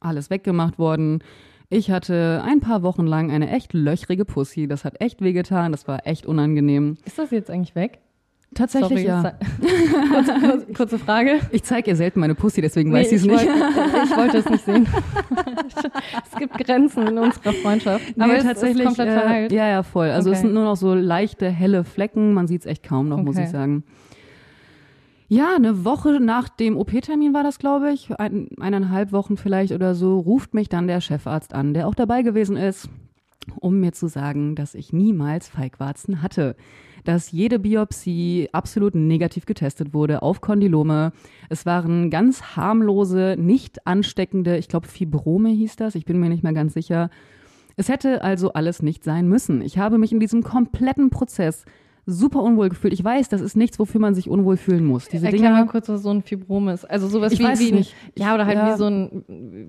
Alles weggemacht worden. Ich hatte ein paar Wochen lang eine echt löchrige Pussy. Das hat echt wehgetan. Das war echt unangenehm. Ist das jetzt eigentlich weg? Tatsächlich Sorry, ja. kurze, kurze, kurze, Frage. Ich zeige ihr selten meine Pussy, deswegen nee, weiß sie es nicht. Wollt, ich wollte es nicht sehen. es gibt Grenzen in unserer Freundschaft. Nee, aber tatsächlich, ist komplett äh. Ja, ja, voll. Also okay. es sind nur noch so leichte, helle Flecken. Man sieht es echt kaum noch, okay. muss ich sagen. Ja, eine Woche nach dem OP-Termin war das, glaube ich, ein, eineinhalb Wochen vielleicht oder so, ruft mich dann der Chefarzt an, der auch dabei gewesen ist, um mir zu sagen, dass ich niemals Feigwarzen hatte. Dass jede Biopsie absolut negativ getestet wurde auf Kondylome. Es waren ganz harmlose, nicht ansteckende, ich glaube Fibrome hieß das, ich bin mir nicht mehr ganz sicher. Es hätte also alles nicht sein müssen. Ich habe mich in diesem kompletten Prozess super unwohl gefühlt. Ich weiß, das ist nichts, wofür man sich unwohl fühlen muss. Diese Erklär Dinger, mal kurz, was so ein Fibrom ist. Also sowas ich wie, weiß wie nicht. ja oder halt ja. wie so ein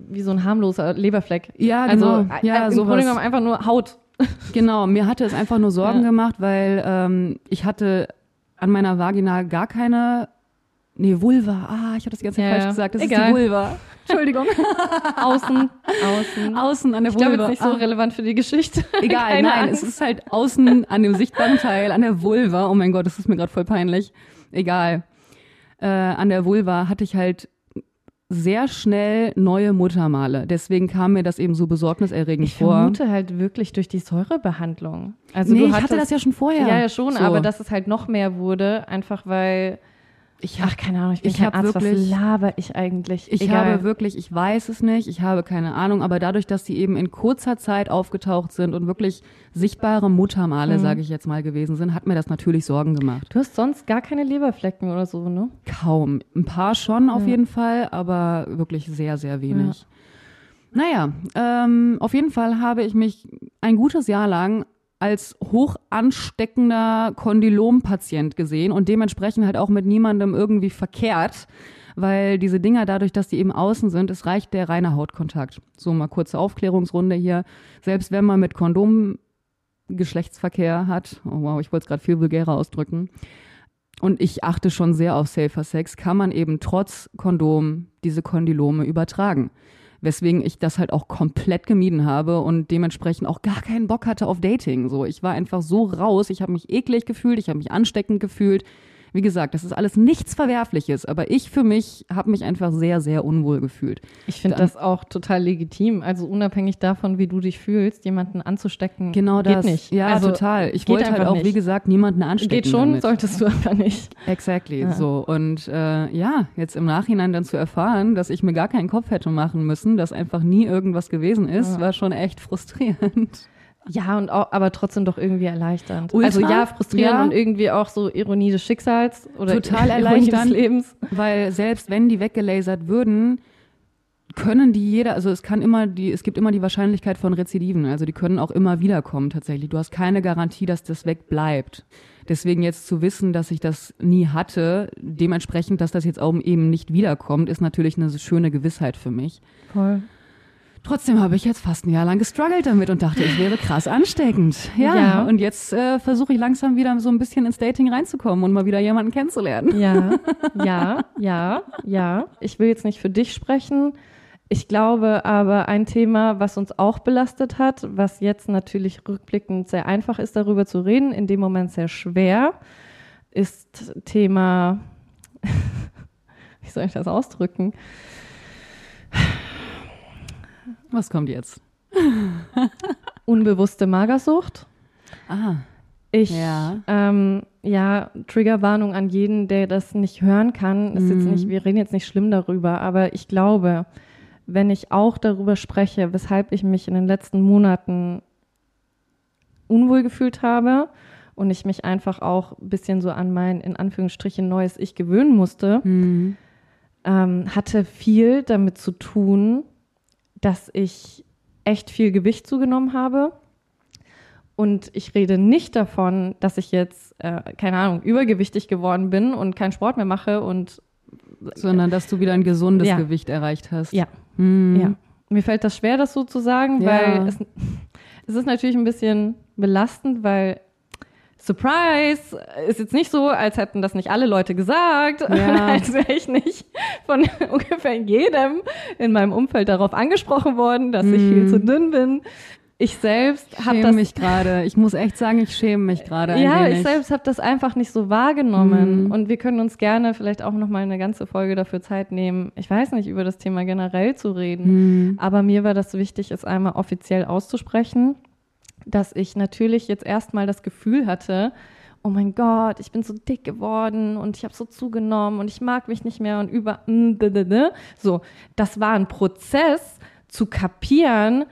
wie so ein harmloser Leberfleck. Ja, also, genau. Also ja, im sowas. Grunde genommen einfach nur Haut. Genau, mir hatte es einfach nur Sorgen ja. gemacht, weil ähm, ich hatte an meiner Vagina gar keine Nee, Vulva. Ah, ich habe das die ganze Zeit ja, falsch gesagt. Das Egal. ist die Vulva. Entschuldigung. außen, außen. Außen an der ich Vulva. Ich glaube, ist nicht so ah. relevant für die Geschichte. Egal, Keine nein, Angst. es ist halt außen an dem sichtbaren Teil, an der Vulva. Oh mein Gott, das ist mir gerade voll peinlich. Egal. Äh, an der Vulva hatte ich halt sehr schnell neue Muttermale. Deswegen kam mir das eben so besorgniserregend Ich vor. vermute halt wirklich durch die Säurebehandlung. Also nee, du ich hattest, hatte das ja schon vorher. Ja, ja schon, So. aber dass es halt noch mehr wurde, einfach weil. Ich Ach, keine Ahnung, ich bin ich kein hab Arzt. wirklich- was laber ich eigentlich? Ich Egal. habe wirklich, ich weiß es nicht, ich habe keine Ahnung, aber dadurch, dass die eben in kurzer Zeit aufgetaucht sind und wirklich sichtbare Muttermale, Mhm. sage ich jetzt mal, gewesen sind, hat mir das natürlich Sorgen gemacht. Du hast sonst gar keine Leberflecken oder so, ne? Kaum. Ein paar schon auf Ja. jeden Fall, aber wirklich sehr, sehr wenig. Naja, ähm, auf jeden Fall habe ich mich ein gutes Jahr lang als hoch ansteckender Kondylompatient gesehen und dementsprechend halt auch mit niemandem irgendwie verkehrt, weil diese Dinger dadurch, dass die eben außen sind, es reicht der reine Hautkontakt. So mal kurze Aufklärungsrunde hier. Selbst wenn man mit Kondom Geschlechtsverkehr hat, oh wow, ich wollte es gerade viel vulgärer ausdrücken, und ich achte schon sehr auf Safer Sex, kann man eben trotz Kondom diese Kondylome übertragen. Weswegen ich das halt auch komplett gemieden habe und dementsprechend auch gar keinen Bock hatte auf Dating. So, ich war einfach so raus, ich habe mich eklig gefühlt, ich habe mich ansteckend gefühlt. Wie gesagt, das ist alles nichts Verwerfliches, aber ich für mich habe mich einfach sehr, sehr unwohl gefühlt. Ich finde das auch total legitim. Also unabhängig davon, wie du dich fühlst, jemanden anzustecken, Genau geht das. nicht. Ja, also, total. Ich geht wollte halt auch, nicht. wie gesagt, niemanden anstecken. Geht schon, damit. solltest du aber nicht. Exactly, Ja. so. Und äh, ja, jetzt im Nachhinein dann zu erfahren, dass ich mir gar keinen Kopf hätte machen müssen, dass einfach nie irgendwas gewesen ist, Ja. war schon echt frustrierend. Ja, und auch, aber trotzdem doch irgendwie erleichternd. Ultra, also ja, frustrierend ja. und irgendwie auch so Ironie des Schicksals oder Total Ironie des erleichternd. Lebens. Weil selbst wenn die weggelasert würden, können die jeder, also es kann immer die, es gibt immer die Wahrscheinlichkeit von Rezidiven, also die können auch immer wiederkommen tatsächlich. Du hast keine Garantie, dass das wegbleibt. Deswegen jetzt zu wissen, dass ich das nie hatte, dementsprechend, dass das jetzt auch eben nicht wiederkommt, ist natürlich eine schöne Gewissheit für mich. Voll. Trotzdem habe ich jetzt fast ein Jahr lang gestruggelt damit und dachte, ich wäre krass ansteckend. Ja, Ja. und jetzt äh, versuche ich langsam wieder so ein bisschen ins Dating reinzukommen und mal wieder jemanden kennenzulernen. Ja, ja, ja, ja. Ich will jetzt nicht für dich sprechen. Ich glaube aber ein Thema, was uns auch belastet hat, was jetzt natürlich rückblickend sehr einfach ist, darüber zu reden, in dem Moment sehr schwer, ist Thema, wie soll ich das ausdrücken? Was kommt jetzt? Unbewusste Magersucht. Ah, Ich, Ja. ähm, ja, Triggerwarnung an jeden, der das nicht hören kann. Ist jetzt Mhm. nicht, wir reden jetzt nicht schlimm darüber, aber ich glaube, wenn ich auch darüber spreche, weshalb ich mich in den letzten Monaten unwohl gefühlt habe und ich mich einfach auch ein bisschen so an mein, in Anführungsstrichen, neues Ich gewöhnen musste, hm. ähm, hatte viel damit zu tun, dass ich echt viel Gewicht zugenommen habe. Und ich rede nicht davon, dass ich jetzt, äh, keine Ahnung, übergewichtig geworden bin und keinen Sport mehr mache und sondern dass du wieder ein gesundes Ja. Gewicht erreicht hast. Ja. Hm. ja. Mir fällt das schwer, das so zu sagen, Ja. weil es, es ist natürlich ein bisschen belastend, weil Surprise ist jetzt nicht so, als hätten das nicht alle Leute gesagt, Ja. als wäre ich nicht von ungefähr jedem in meinem Umfeld darauf angesprochen worden, dass ich viel zu dünn bin. Ich selbst habe schäme das mich gerade. Ich muss echt sagen, ich schäme mich gerade ja, wenig. ich selbst habe das einfach nicht so wahrgenommen. Mhm. Und wir können uns gerne vielleicht auch noch mal eine ganze Folge dafür Zeit nehmen. Ich weiß nicht, über das Thema generell zu reden. Hm. Aber mir war das wichtig, es einmal offiziell auszusprechen, dass ich natürlich jetzt erstmal das Gefühl hatte, oh mein Gott, ich bin so dick geworden und ich habe so zugenommen und ich mag mich nicht mehr und über so, das war ein Prozess zu kapieren,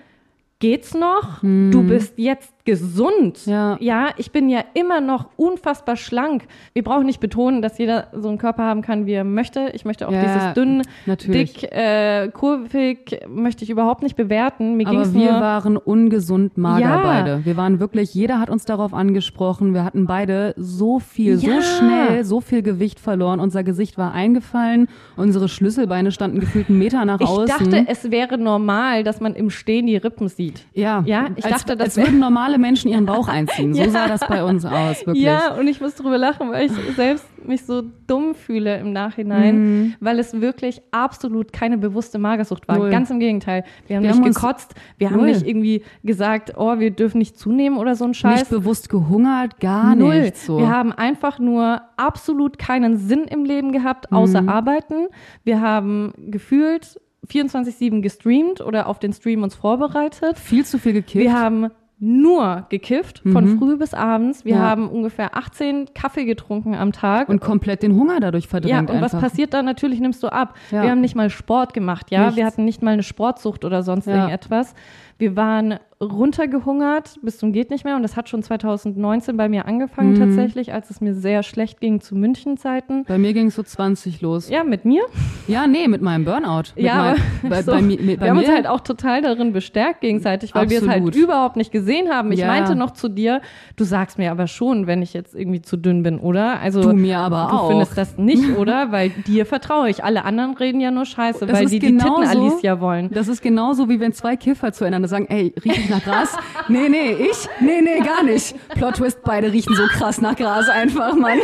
geht's noch? Du bist jetzt gesund. Ja. ja, ich bin ja immer noch unfassbar schlank. Wir brauchen nicht betonen, dass jeder so einen Körper haben kann, wie er möchte. Ich möchte auch Ja, dieses dünn, natürlich. dick, äh, kurvig, möchte ich überhaupt nicht bewerten. Mir Aber wir waren ungesund mager Ja. beide. Wir waren wirklich, jeder hat uns darauf angesprochen. Wir hatten beide so viel, Ja. so schnell, so viel Gewicht verloren. Unser Gesicht war eingefallen. Unsere Schlüsselbeine standen gefühlt einen Meter nach ich außen. dachte, es wäre normal, dass man im Stehen die Rippen sieht. ja, Ja, ich als, dachte, das als würden normale Menschen ihren Bauch einziehen. So Ja. sah das bei uns aus, wirklich. Ja, und ich muss drüber lachen, weil ich selbst mich so dumm fühle im Nachhinein, Mhm. weil es wirklich absolut keine bewusste Magersucht war. Null. Ganz im Gegenteil. Wir haben Wir nicht haben gekotzt, wir haben Null. nicht irgendwie gesagt, oh, wir dürfen nicht zunehmen oder so ein Scheiß. Nicht bewusst gehungert, gar Null. nichts. So. Wir haben einfach nur absolut keinen Sinn im Leben gehabt, außer Mhm. Arbeiten. Wir haben gefühlt 24-7 gestreamt oder auf den Stream uns vorbereitet. viel zu viel gekifft. Wir haben nur gekifft, von früh bis abends. Wir Mhm. Ja. haben ungefähr 18 Kaffee getrunken am Tag. und komplett den Hunger dadurch ja, verdrängt und was einfach. passiert dann? Natürlich nimmst du ab. Ja. Wir haben nicht mal Sport gemacht, ja. Nichts. Wir hatten nicht mal eine Sportsucht oder sonst Ja. irgendetwas. Wir waren runtergehungert bis zum geht nicht mehr und das hat schon 2019 bei mir angefangen Mhm. tatsächlich, als es mir sehr schlecht ging zu München-Zeiten. Bei mir ging es so 20 los. Ja. Ja, mit mir. nee, mit meinem Burnout. Mit Ja, aber bei, so, bei, mi- mit, bei wir haben mir, uns halt auch total darin bestärkt gegenseitig, weil wir es halt Absolut. überhaupt nicht gesehen haben. Ich Ja. meinte noch zu dir, du sagst mir aber schon, wenn ich jetzt irgendwie zu dünn bin, oder? Also Du mir aber du auch. findest das nicht, oder? Weil dir vertraue ich. Alle anderen reden ja nur Scheiße, Das weil die die genauso- Titten Alicia wollen. Das ist genauso wie wenn zwei Kiffer zueinander sagen, ey, riech ich nach Gras? nee, nee, ich? Nee, nee, gar nicht. Plot Twist, beide riechen so krass nach Gras einfach, Mann.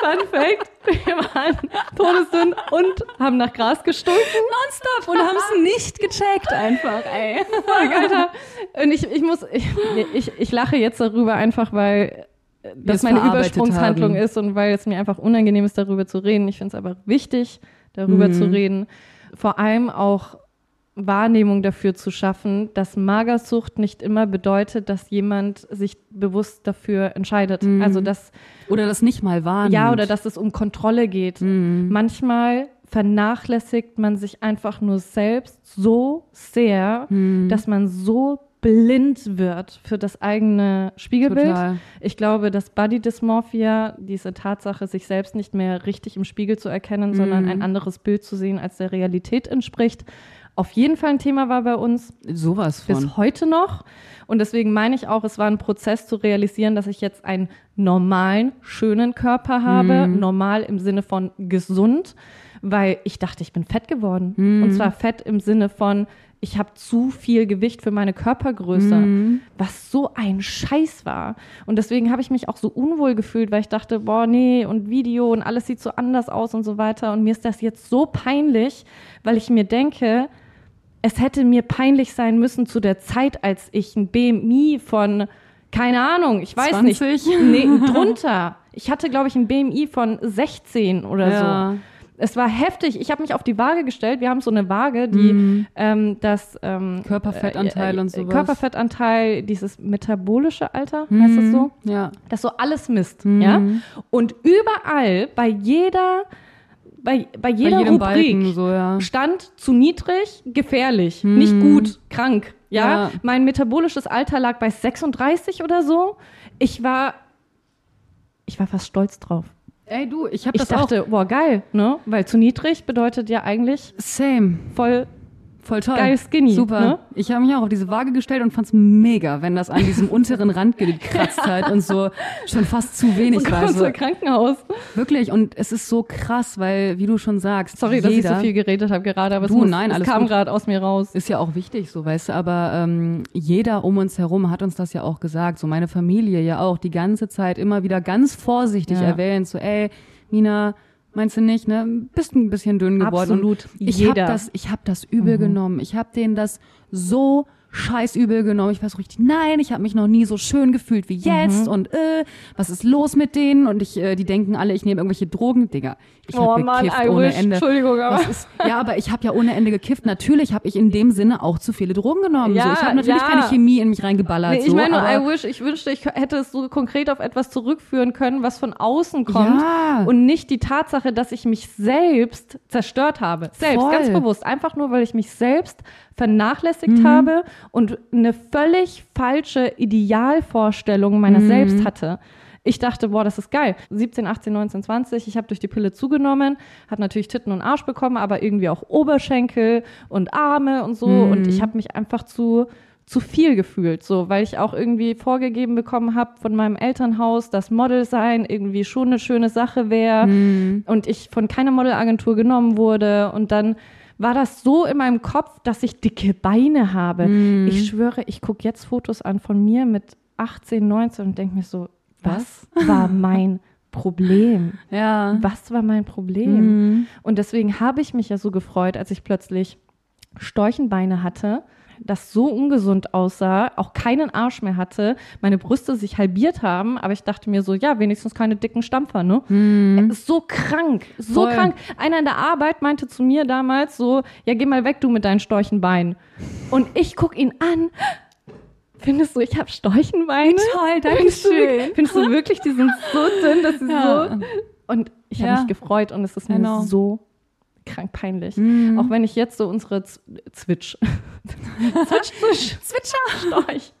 Fun Fact, wir waren todesdünn und haben nach Gras gestunken. Nonstop und haben es nicht gecheckt einfach, ey. Fuck, Alter. Und ich, ich muss, ich, ich, ich lache jetzt darüber einfach, weil das meine Übersprungshandlung haben. ist und weil es mir einfach unangenehm ist, darüber zu reden. Ich finde es aber wichtig, darüber Mhm. zu reden. Vor allem auch Wahrnehmung dafür zu schaffen, dass Magersucht nicht immer bedeutet, dass jemand sich bewusst dafür entscheidet. Mhm. Also dass Oder das nicht mal wahrnimmt. ja, oder dass es um Kontrolle geht. Mhm. Manchmal vernachlässigt man sich einfach nur selbst so sehr, Mhm. dass man so blind wird für das eigene Spiegelbild. Total. Ich glaube, dass Body Dysmorphia, diese Tatsache, sich selbst nicht mehr richtig im Spiegel zu erkennen, sondern Mhm. ein anderes Bild zu sehen, als der Realität entspricht, auf jeden Fall ein Thema war bei uns Sowas von. bis heute noch. Und deswegen meine ich auch, es war ein Prozess zu realisieren, dass ich jetzt einen normalen, schönen Körper habe. Mhm. Normal im Sinne von gesund, weil ich dachte, ich bin fett geworden. Mhm. Und zwar fett im Sinne von, ich habe zu viel Gewicht für meine Körpergröße, Mhm. was so ein Scheiß war. Und deswegen habe ich mich auch so unwohl gefühlt, weil ich dachte, boah, nee, und Video und alles sieht so anders aus und so weiter. Und mir ist das jetzt so peinlich, weil ich mir denke, es hätte mir peinlich sein müssen zu der Zeit, als ich ein BMI von, keine Ahnung, ich weiß 20? nicht. Nee, drunter. Ich hatte, glaube ich, ein BMI von 16 oder Ja. so. Es war heftig. Ich habe mich auf die Waage gestellt. Wir haben so eine Waage, die ähm, das ähm, Körperfettanteil äh, und äh, sowas. Körperfettanteil, dieses metabolische Alter, heißt das so? Ja. das so alles misst, Mhm. ja? Und überall bei jeder bei, bei Bei jeder jedem Rubrik Balken so, ja. stand zu niedrig, gefährlich, nicht gut, krank, ja? Ja. Mein metabolisches Alter lag bei 36 oder so. Ich war ich war fast stolz drauf. Ey, du, ich habe Ich das auch. dachte, boah, geil, ne? Weil zu niedrig bedeutet ja eigentlich Same. voll Voll toll. Geil skinny, Super. ne? Ich habe mich auch auf diese Waage gestellt und fand's mega, wenn das an diesem unteren Rand gekratzt hat und so schon fast zu wenig so war. So, Krankenhaus. wirklich. Und es ist so krass, weil, wie du schon sagst, Sorry, dass ich jeder so viel geredet habe gerade, aber es, Du, muss, nein, es alles kam gerade aus mir raus. ist ja auch wichtig, so weißt du, aber ähm, jeder um uns herum hat uns das ja auch gesagt, so meine Familie ja auch, die ganze Zeit immer wieder ganz vorsichtig Ja. erwähnt, so ey, Mina, meinst du nicht, ne, bist ein bisschen dünn geworden. Absolut. Und ich habe das, ich habe das übel genommen, ich habe denen das so scheiß übel genommen. Ich war so richtig, nein, ich habe mich noch nie so schön gefühlt wie jetzt und äh, was ist los mit denen? Und ich, äh, die denken alle, ich nehme irgendwelche Drogen, Digga. Ich Oh hab Mann, gekifft I ohne wish. Ende. Entschuldigung, aber- ist, ja, aber ich habe ja ohne Ende gekifft. Natürlich habe ich in dem Sinne auch zu viele Drogen genommen. Ja, so. Ich habe natürlich ja. keine Chemie in mich reingeballert. Nee, ich so, meine, aber, I wish, ich wünschte, ich hätte es so konkret auf etwas zurückführen können, was von außen kommt Ja. und nicht die Tatsache, dass ich mich selbst zerstört habe. Selbst, Voll. ganz bewusst. Einfach nur, weil ich mich selbst vernachlässigt Mhm. habe und eine völlig falsche Idealvorstellung Mhm. meiner selbst hatte. Ich dachte, boah, das ist geil. 17, 18, 19, 20, ich habe durch die Pille zugenommen, hat natürlich Titten und Arsch bekommen, aber irgendwie auch Oberschenkel und Arme und so. Und ich habe mich einfach zu zu viel gefühlt, so, weil ich auch irgendwie vorgegeben bekommen habe von meinem Elternhaus, dass Model sein irgendwie schon eine schöne Sache wäre und ich von keiner Modelagentur genommen wurde und dann war das so in meinem Kopf, dass ich dicke Beine habe. Mhm. Ich schwöre, ich gucke jetzt Fotos an von mir mit 18, 19 und denke mir so, was war mein Problem? Ja. Was war mein Problem? Mhm. Und deswegen habe ich mich ja so gefreut, als ich plötzlich Storchenbeine hatte, das so ungesund aussah, auch keinen Arsch mehr hatte, meine Brüste sich halbiert haben, aber ich dachte mir so, ja, wenigstens keine dicken Stampfer, ne? Mhm. So krank, so Voll. krank. Einer in der Arbeit meinte zu mir damals so, ja, geh mal weg, du mit deinen Storchenbeinen. Und ich guck ihn an. Findest du, ich habe Storchenbeine? Toll, danke Findest du, schön. findest du wirklich, die sind so dünn, dass sie Ja. so. Und ich habe Ja. mich gefreut und es ist mir Genau. so krank peinlich. Mhm. Auch wenn ich jetzt so unsere Z Zwitsch. Zwitsch, Zwitsch. Zwitscher. Storch.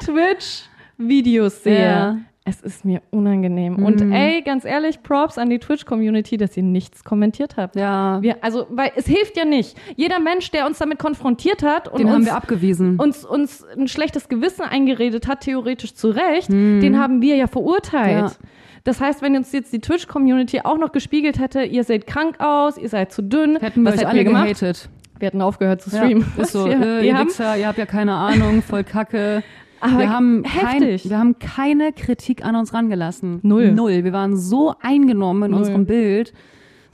Twitch-Videos sehe. Ja. Es ist mir unangenehm. Und Mhm. ey, ganz ehrlich, Props an die Twitch-Community, dass ihr nichts kommentiert habt. Ja. Wir, also, weil es hilft ja nicht. Jeder Mensch, der uns damit konfrontiert hat und Den haben uns, wir abgewiesen. uns, uns ein schlechtes Gewissen eingeredet hat, theoretisch zu Recht, den haben wir ja verurteilt. Mhm. Ja. Das heißt, wenn uns jetzt die Twitch-Community auch noch gespiegelt hätte, ihr seht krank aus, ihr seid zu dünn, Hätten wir was euch hätten alle wir gemacht? gehatet. Wir hätten aufgehört zu Ja, streamen. ist so, wir, äh, ihr haben, Wichser, ihr habt ja keine Ahnung, voll kacke. aber wir haben, kein, heftig. wir haben keine Kritik an uns rangelassen. Null. Null. Wir waren so eingenommen in Null. unserem Bild.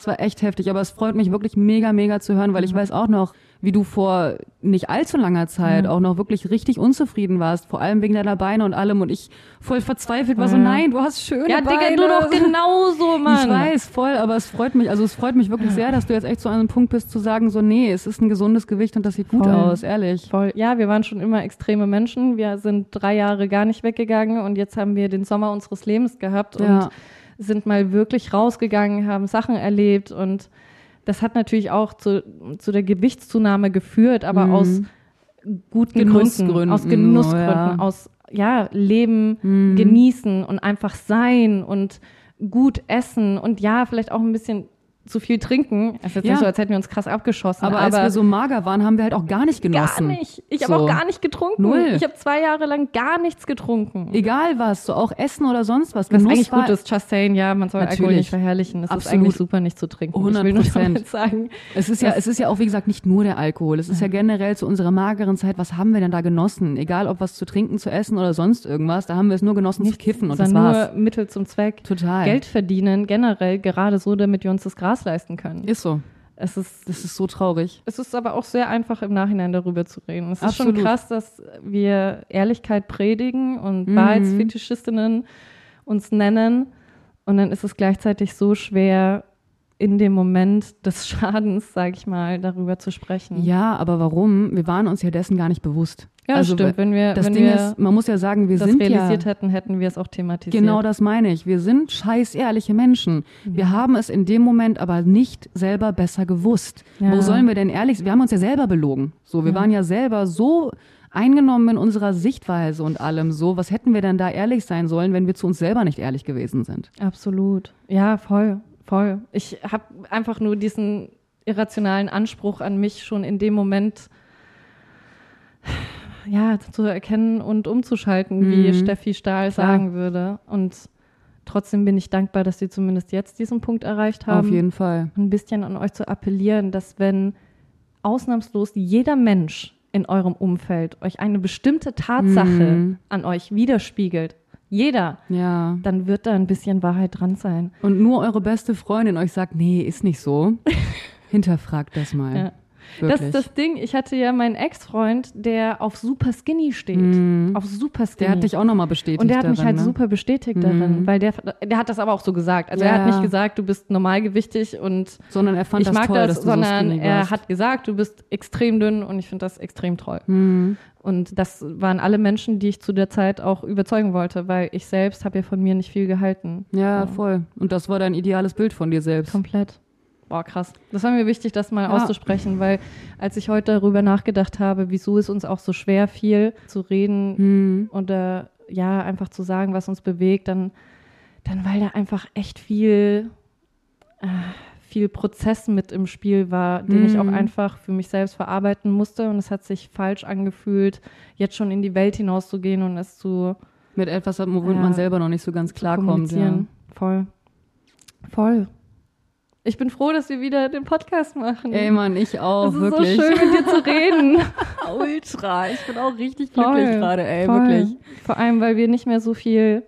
Es war echt heftig, aber es freut mich wirklich mega, mega zu hören, weil ich weiß auch noch, wie du vor nicht allzu langer Zeit auch noch wirklich richtig unzufrieden warst, vor allem wegen deiner Beine und allem und ich voll verzweifelt war so, Ja. nein, du hast schöne ja, Beine. Digga, du doch genauso, Mann. Ich weiß, voll, aber es freut mich, also es freut mich wirklich sehr, dass du jetzt echt so an einem Punkt bist zu sagen, so, nee, es ist ein gesundes Gewicht und das sieht gut Voll. aus, ehrlich. Voll. Ja, wir waren schon immer extreme Menschen. Wir sind drei Jahre gar nicht weggegangen und jetzt haben wir den Sommer unseres Lebens gehabt Ja. und sind mal wirklich rausgegangen, haben Sachen erlebt und das hat natürlich auch zu, zu der Gewichtszunahme geführt, aber Mhm. aus guten Genussgründen, Gründen, aus Genussgründen, ja. aus ja, Leben Mhm. genießen und einfach sein und gut essen und ja, vielleicht auch ein bisschen zu viel trinken. Es ist jetzt Ja. nicht so, als hätten wir uns krass abgeschossen, Aber, als wir so mager waren, haben wir halt auch gar nicht genossen. Gar nicht. Ich So. habe auch gar nicht getrunken. Null. Ich habe zwei Jahre lang gar nichts getrunken. Egal was, so auch Essen oder sonst was. Was Genuss eigentlich war- gut ist, just saying, ja, man soll Alkohol Natürlich. nicht verherrlichen. Es ist Absolut. eigentlich super, nicht zu trinken. Ich will nur 100%. damit sagen. Es ist ja, es ist ja auch, wie gesagt, nicht nur der Alkohol. Es ist ja generell zu unserer mageren Zeit, was haben wir denn da genossen? Egal, ob was zu trinken, zu essen oder sonst irgendwas, da haben wir es nur genossen zu kiffen und das war's. nur Mittel zum Zweck. Total. Geld verdienen, generell gerade so, damit wir uns das Gras leisten können. Ist so. Es ist, Das ist so traurig. es ist aber auch sehr einfach im Nachhinein darüber zu reden. Es ist Absolut. schon krass, dass wir Ehrlichkeit predigen und Mhm. Wahrheitsfetischistinnen uns nennen. Und dann ist es gleichzeitig so schwer, in dem Moment des Schadens, sage ich mal, darüber zu sprechen. Ja, aber warum? Wir waren uns ja dessen gar nicht bewusst. Ja, also, stimmt. Wenn wir, Das wenn Ding wir ist, man muss ja sagen, wir das sind ja realisiert hätten, hätten wir es auch thematisiert. Genau das meine ich. Wir sind scheiß ehrliche Menschen. Mhm. Wir haben es in dem Moment aber nicht selber besser gewusst. Ja. Wo sollen wir denn ehrlich sein? Wir haben uns ja selber belogen. So, wir Ja. waren ja selber so eingenommen in unserer Sichtweise und allem so. Was hätten wir denn da ehrlich sein sollen, wenn wir zu uns selber nicht ehrlich gewesen sind? Absolut. Ja, voll, voll. Ich habe einfach nur diesen irrationalen Anspruch an mich schon in dem Moment ja, zu erkennen und umzuschalten, wie Mhm. Steffi Stahl Klar. sagen würde. Und trotzdem bin ich dankbar, dass sie zumindest jetzt diesen Punkt erreicht haben. Auf jeden Fall. ein bisschen an euch zu appellieren, dass wenn ausnahmslos jeder Mensch in eurem Umfeld euch eine bestimmte Tatsache Mhm. an euch widerspiegelt, jeder, Ja. dann wird da ein bisschen Wahrheit dran sein. Und nur eure beste Freundin euch sagt, nee, ist nicht so. Hinterfragt das mal. Ja. Das ist das Ding. Ich hatte ja meinen Ex-Freund, der auf super skinny steht. Mhm. Auf super skinny. Der hat dich auch nochmal bestätigt. und der hat mich darin, halt ne? super bestätigt darin, Mhm. weil der, der hat das aber auch so gesagt. Also er Ja. hat nicht gesagt, du bist normalgewichtig und Sondern er fand ich das mag toll, das, dass du sondern so skinny er warst. hat gesagt, du bist extrem dünn und ich finde das extrem toll. Mhm. Und das waren alle Menschen, die ich zu der Zeit auch überzeugen wollte, weil ich selbst habe ja von mir nicht viel gehalten. Ja, So. voll. Und das war dein ideales Bild von dir selbst. Komplett. Boah, krass. Das war mir wichtig, das mal Ja. auszusprechen, weil als ich heute darüber nachgedacht habe, wieso es uns auch so schwer fiel, zu reden Mhm. oder ja, einfach zu sagen, was uns bewegt, dann, dann weil da einfach echt viel, äh, viel Prozess mit im Spiel war, den ich auch Mhm. einfach für mich selbst verarbeiten musste. Und es hat sich falsch angefühlt, jetzt schon in die Welt hinauszugehen und es zu Mit etwas, womit Ja. man selber noch nicht so ganz klarkommt. Ja. Voll. Voll. Ich bin froh, dass wir wieder den Podcast machen. Ey, Mann, ich auch, es ist wirklich. so schön, mit dir zu reden. Ultra. Ich bin auch richtig glücklich gerade, ey, voll. wirklich. Vor allem, weil wir nicht mehr so viel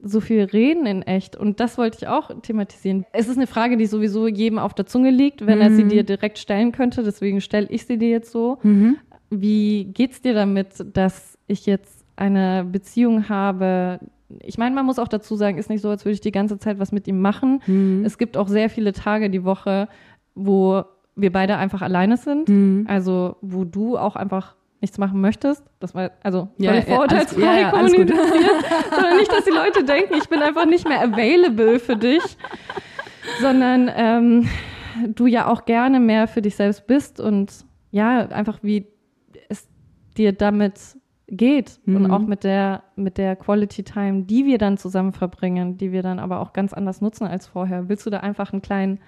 so viel reden in echt. Und das wollte ich auch thematisieren. Es ist eine Frage, die sowieso jedem auf der Zunge liegt, wenn er sie Mhm. dir direkt stellen könnte. Deswegen stelle ich sie dir jetzt so. Wie geht's dir damit, dass ich jetzt eine Beziehung habe? Ich meine, man muss auch dazu sagen, ist nicht so, als würde ich die ganze Zeit was mit ihm machen. Mhm. Es gibt auch sehr viele Tage die Woche, wo wir beide einfach alleine sind. Mhm. Also, wo du auch einfach nichts machen möchtest. Das war, also, Ja, ja, vorurteilsfrei ja, ja, kommuniziert. sondern nicht, dass die Leute denken, ich bin einfach nicht mehr available für dich, sondern ähm, du ja auch gerne mehr für dich selbst bist und ja, einfach wie es dir damit geht und Mhm. auch mit der, mit der Quality Time, die wir dann zusammen verbringen, die wir dann aber auch ganz anders nutzen als vorher. Willst du da einfach einen kleinen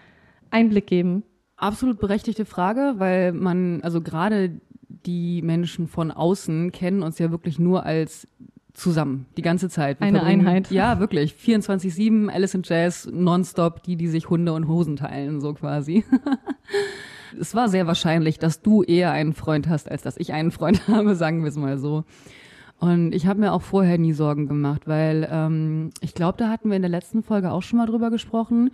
Einblick geben? Absolut berechtigte Frage, weil man, also gerade die Menschen von außen kennen uns ja wirklich nur als zusammen, die ganze Zeit. Wir Eine Einheit. Ja, wirklich. 24-7, Alice in Jazz, nonstop, die, die sich Hunde und Hosen teilen, so quasi. es war sehr wahrscheinlich, dass du eher einen Freund hast, als dass ich einen Freund habe, sagen wir es mal so. Und ich habe mir auch vorher nie Sorgen gemacht, weil ähm, ich glaube, da hatten wir in der letzten Folge auch schon mal drüber gesprochen.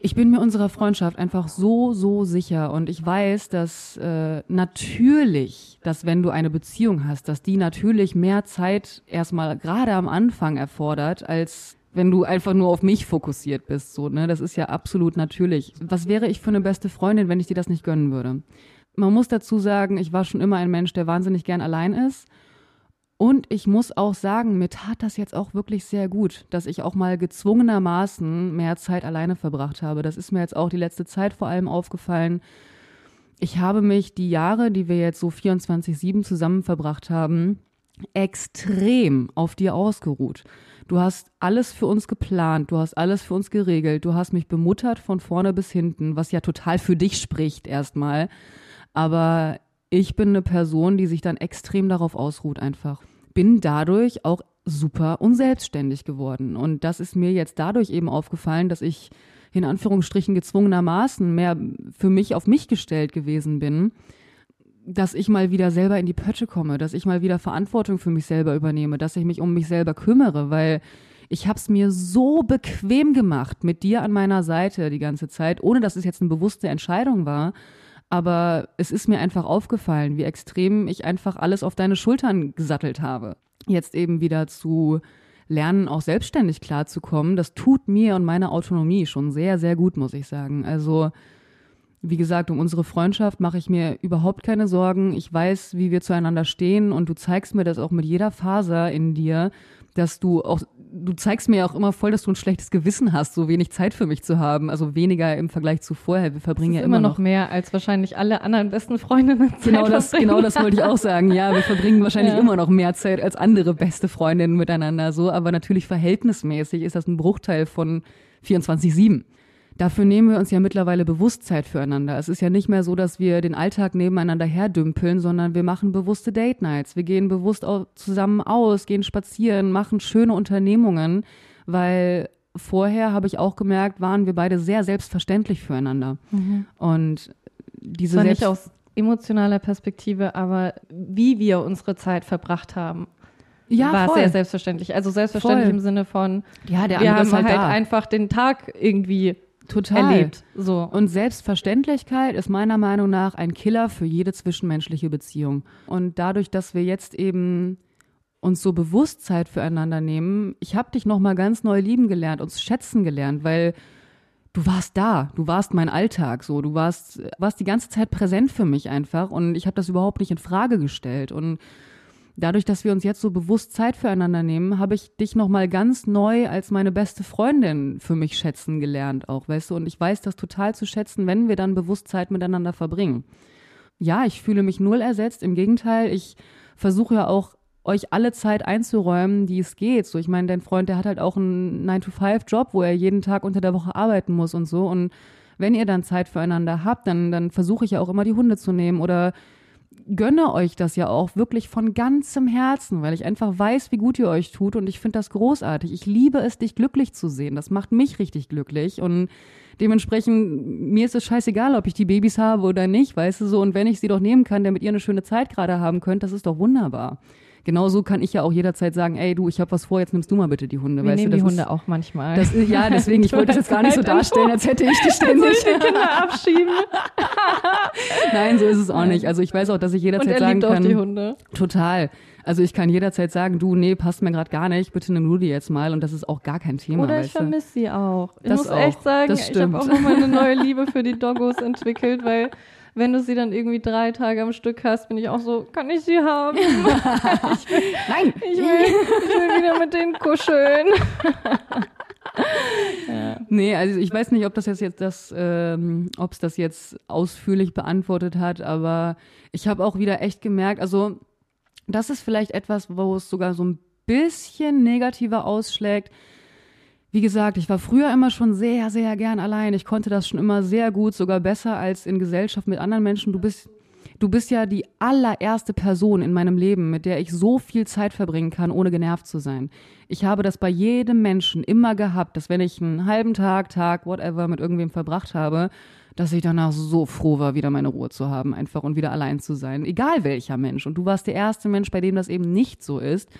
Ich bin mir unserer Freundschaft einfach so, so sicher und ich weiß, dass äh, natürlich, dass wenn du eine Beziehung hast, dass die natürlich mehr Zeit erstmal gerade am Anfang erfordert, als wenn du einfach nur auf mich fokussiert bist. So, ne? Das ist ja absolut natürlich. Was wäre ich für eine beste Freundin, wenn ich dir das nicht gönnen würde? Man muss dazu sagen, ich war schon immer ein Mensch, der wahnsinnig gern allein ist. Und ich muss auch sagen, mir tat das jetzt auch wirklich sehr gut, dass ich auch mal gezwungenermaßen mehr Zeit alleine verbracht habe. Das ist mir jetzt auch die letzte Zeit vor allem aufgefallen. Ich habe mich die Jahre, die wir jetzt so 24-7 zusammen verbracht haben, extrem auf dir ausgeruht. Du hast alles für uns geplant, du hast alles für uns geregelt, du hast mich bemuttert von vorne bis hinten, was ja total für dich spricht erstmal. Aber ich bin eine Person, die sich dann extrem darauf ausruht einfach. Bin dadurch auch super unselbstständig geworden. Und das ist mir jetzt dadurch eben aufgefallen, dass ich in Anführungsstrichen gezwungenermaßen mehr für mich auf mich gestellt gewesen bin, dass ich mal wieder selber in die Pötte komme, dass ich mal wieder Verantwortung für mich selber übernehme, dass ich mich um mich selber kümmere, weil ich habe es mir so bequem gemacht mit dir an meiner Seite die ganze Zeit, ohne dass es jetzt eine bewusste Entscheidung war. Aber es ist mir einfach aufgefallen, wie extrem ich einfach alles auf deine Schultern gesattelt habe. Jetzt eben wieder zu lernen, auch selbstständig klarzukommen, das tut mir und meiner Autonomie schon sehr, sehr gut, muss ich sagen. Also, wie gesagt, um unsere Freundschaft mache ich mir überhaupt keine Sorgen. Ich weiß, wie wir zueinander stehen und du zeigst mir das auch mit jeder Faser in dir, dass du auch, du zeigst mir auch immer voll, dass du ein schlechtes Gewissen hast, so wenig Zeit für mich zu haben. Also weniger im Vergleich zu vorher. Wir verbringen ja immer immer noch mehr als wahrscheinlich alle anderen besten Freundinnen. Zeit Genau das, verbringen. genau das wollte ich auch sagen. Ja, wir verbringen wahrscheinlich Ja. immer noch mehr Zeit als andere beste Freundinnen miteinander so, aber natürlich verhältnismäßig ist das ein Bruchteil von 24-7. Dafür nehmen wir uns ja mittlerweile Bewusstsein füreinander. Es ist ja nicht mehr so, dass wir den Alltag nebeneinander herdümpeln, sondern wir machen bewusste Date Nights. Wir gehen bewusst zusammen aus, gehen spazieren, machen schöne Unternehmungen, weil vorher habe ich auch gemerkt, waren wir beide sehr selbstverständlich füreinander. Und diese Zwar nicht aus emotionaler Perspektive, aber wie wir unsere Zeit verbracht haben, ja, war voll. sehr selbstverständlich. Also selbstverständlich Voll. im Sinne von, Ja, der wir andere haben halt, halt einfach den Tag irgendwie Total. erlebt. So. Und Selbstverständlichkeit ist meiner Meinung nach ein Killer für jede zwischenmenschliche Beziehung. Und dadurch, dass wir jetzt eben uns so bewusst Zeit füreinander nehmen, ich habe dich noch mal ganz neu lieben gelernt, uns schätzen gelernt, weil du warst da, du warst mein Alltag, so, du warst warst die ganze Zeit präsent für mich einfach und ich habe das überhaupt nicht in Frage gestellt und dadurch, dass wir uns jetzt so bewusst Zeit füreinander nehmen, habe ich dich noch mal ganz neu als meine beste Freundin für mich schätzen gelernt auch, weißt du? Und ich weiß das total zu schätzen, wenn wir dann bewusst Zeit miteinander verbringen. Ja, ich fühle mich null ersetzt. Im Gegenteil, ich versuche ja auch euch alle Zeit einzuräumen, die es geht. So, ich meine, dein Freund, der hat halt auch einen 9-to-5-Job, wo er jeden Tag unter der Woche arbeiten muss und so. Und wenn ihr dann Zeit füreinander habt, dann, dann versuche ich ja auch immer die Hunde zu nehmen oder gönne euch das ja auch wirklich von ganzem Herzen, weil ich einfach weiß, wie gut ihr euch tut und ich finde das großartig. Ich liebe es, dich glücklich zu sehen. Das macht mich richtig glücklich und dementsprechend, mir ist es scheißegal, ob ich die Babys habe oder nicht, weißt du so. Und wenn ich sie doch nehmen kann, damit ihr eine schöne Zeit gerade haben könnt, das ist doch wunderbar genauso kann ich ja auch jederzeit sagen, ey du, ich habe was vor, jetzt nimmst du mal bitte die Hunde. Wir weißt nehmen du, die Hunde auch manchmal. Das, ja, deswegen, ich wollte das jetzt gar nicht so darstellen, als hätte ich die ständig. Ich die Kinder abschieben? Nein, so ist es auch nicht. Also ich weiß auch, dass ich jederzeit Und er sagen liebt kann. auch die Hunde. Total. Also ich kann jederzeit sagen, du, nee, passt mir gerade gar nicht, bitte nimm du die jetzt mal und das ist auch gar kein Thema. Oder ich vermisse sie auch. Ich Das muss auch. echt sagen, ich habe auch nochmal eine neue Liebe für die Doggos entwickelt, weil wenn du sie dann irgendwie drei Tage am Stück hast, bin ich auch so, kann ich sie haben? Nein! Ich will, ich will wieder mit denen kuscheln. Nee, also ich weiß nicht, ob das jetzt, jetzt das, ähm, ob es das jetzt ausführlich beantwortet hat, aber ich habe auch wieder echt gemerkt, also das ist vielleicht etwas, wo es sogar so ein bisschen negativer ausschlägt. Wie gesagt, ich war früher immer schon sehr, sehr gern allein. Ich konnte das schon immer sehr gut, sogar besser als in Gesellschaft mit anderen Menschen. Du bist, du bist ja die allererste Person in meinem Leben, mit der ich so viel Zeit verbringen kann, ohne genervt zu sein. Ich habe das bei jedem Menschen immer gehabt, dass wenn ich einen halben Tag, Tag, whatever mit irgendwem verbracht habe, dass ich danach so froh war, wieder meine Ruhe zu haben, einfach und wieder allein zu sein. Egal welcher Mensch. Und du warst der erste Mensch, bei dem das eben nicht so ist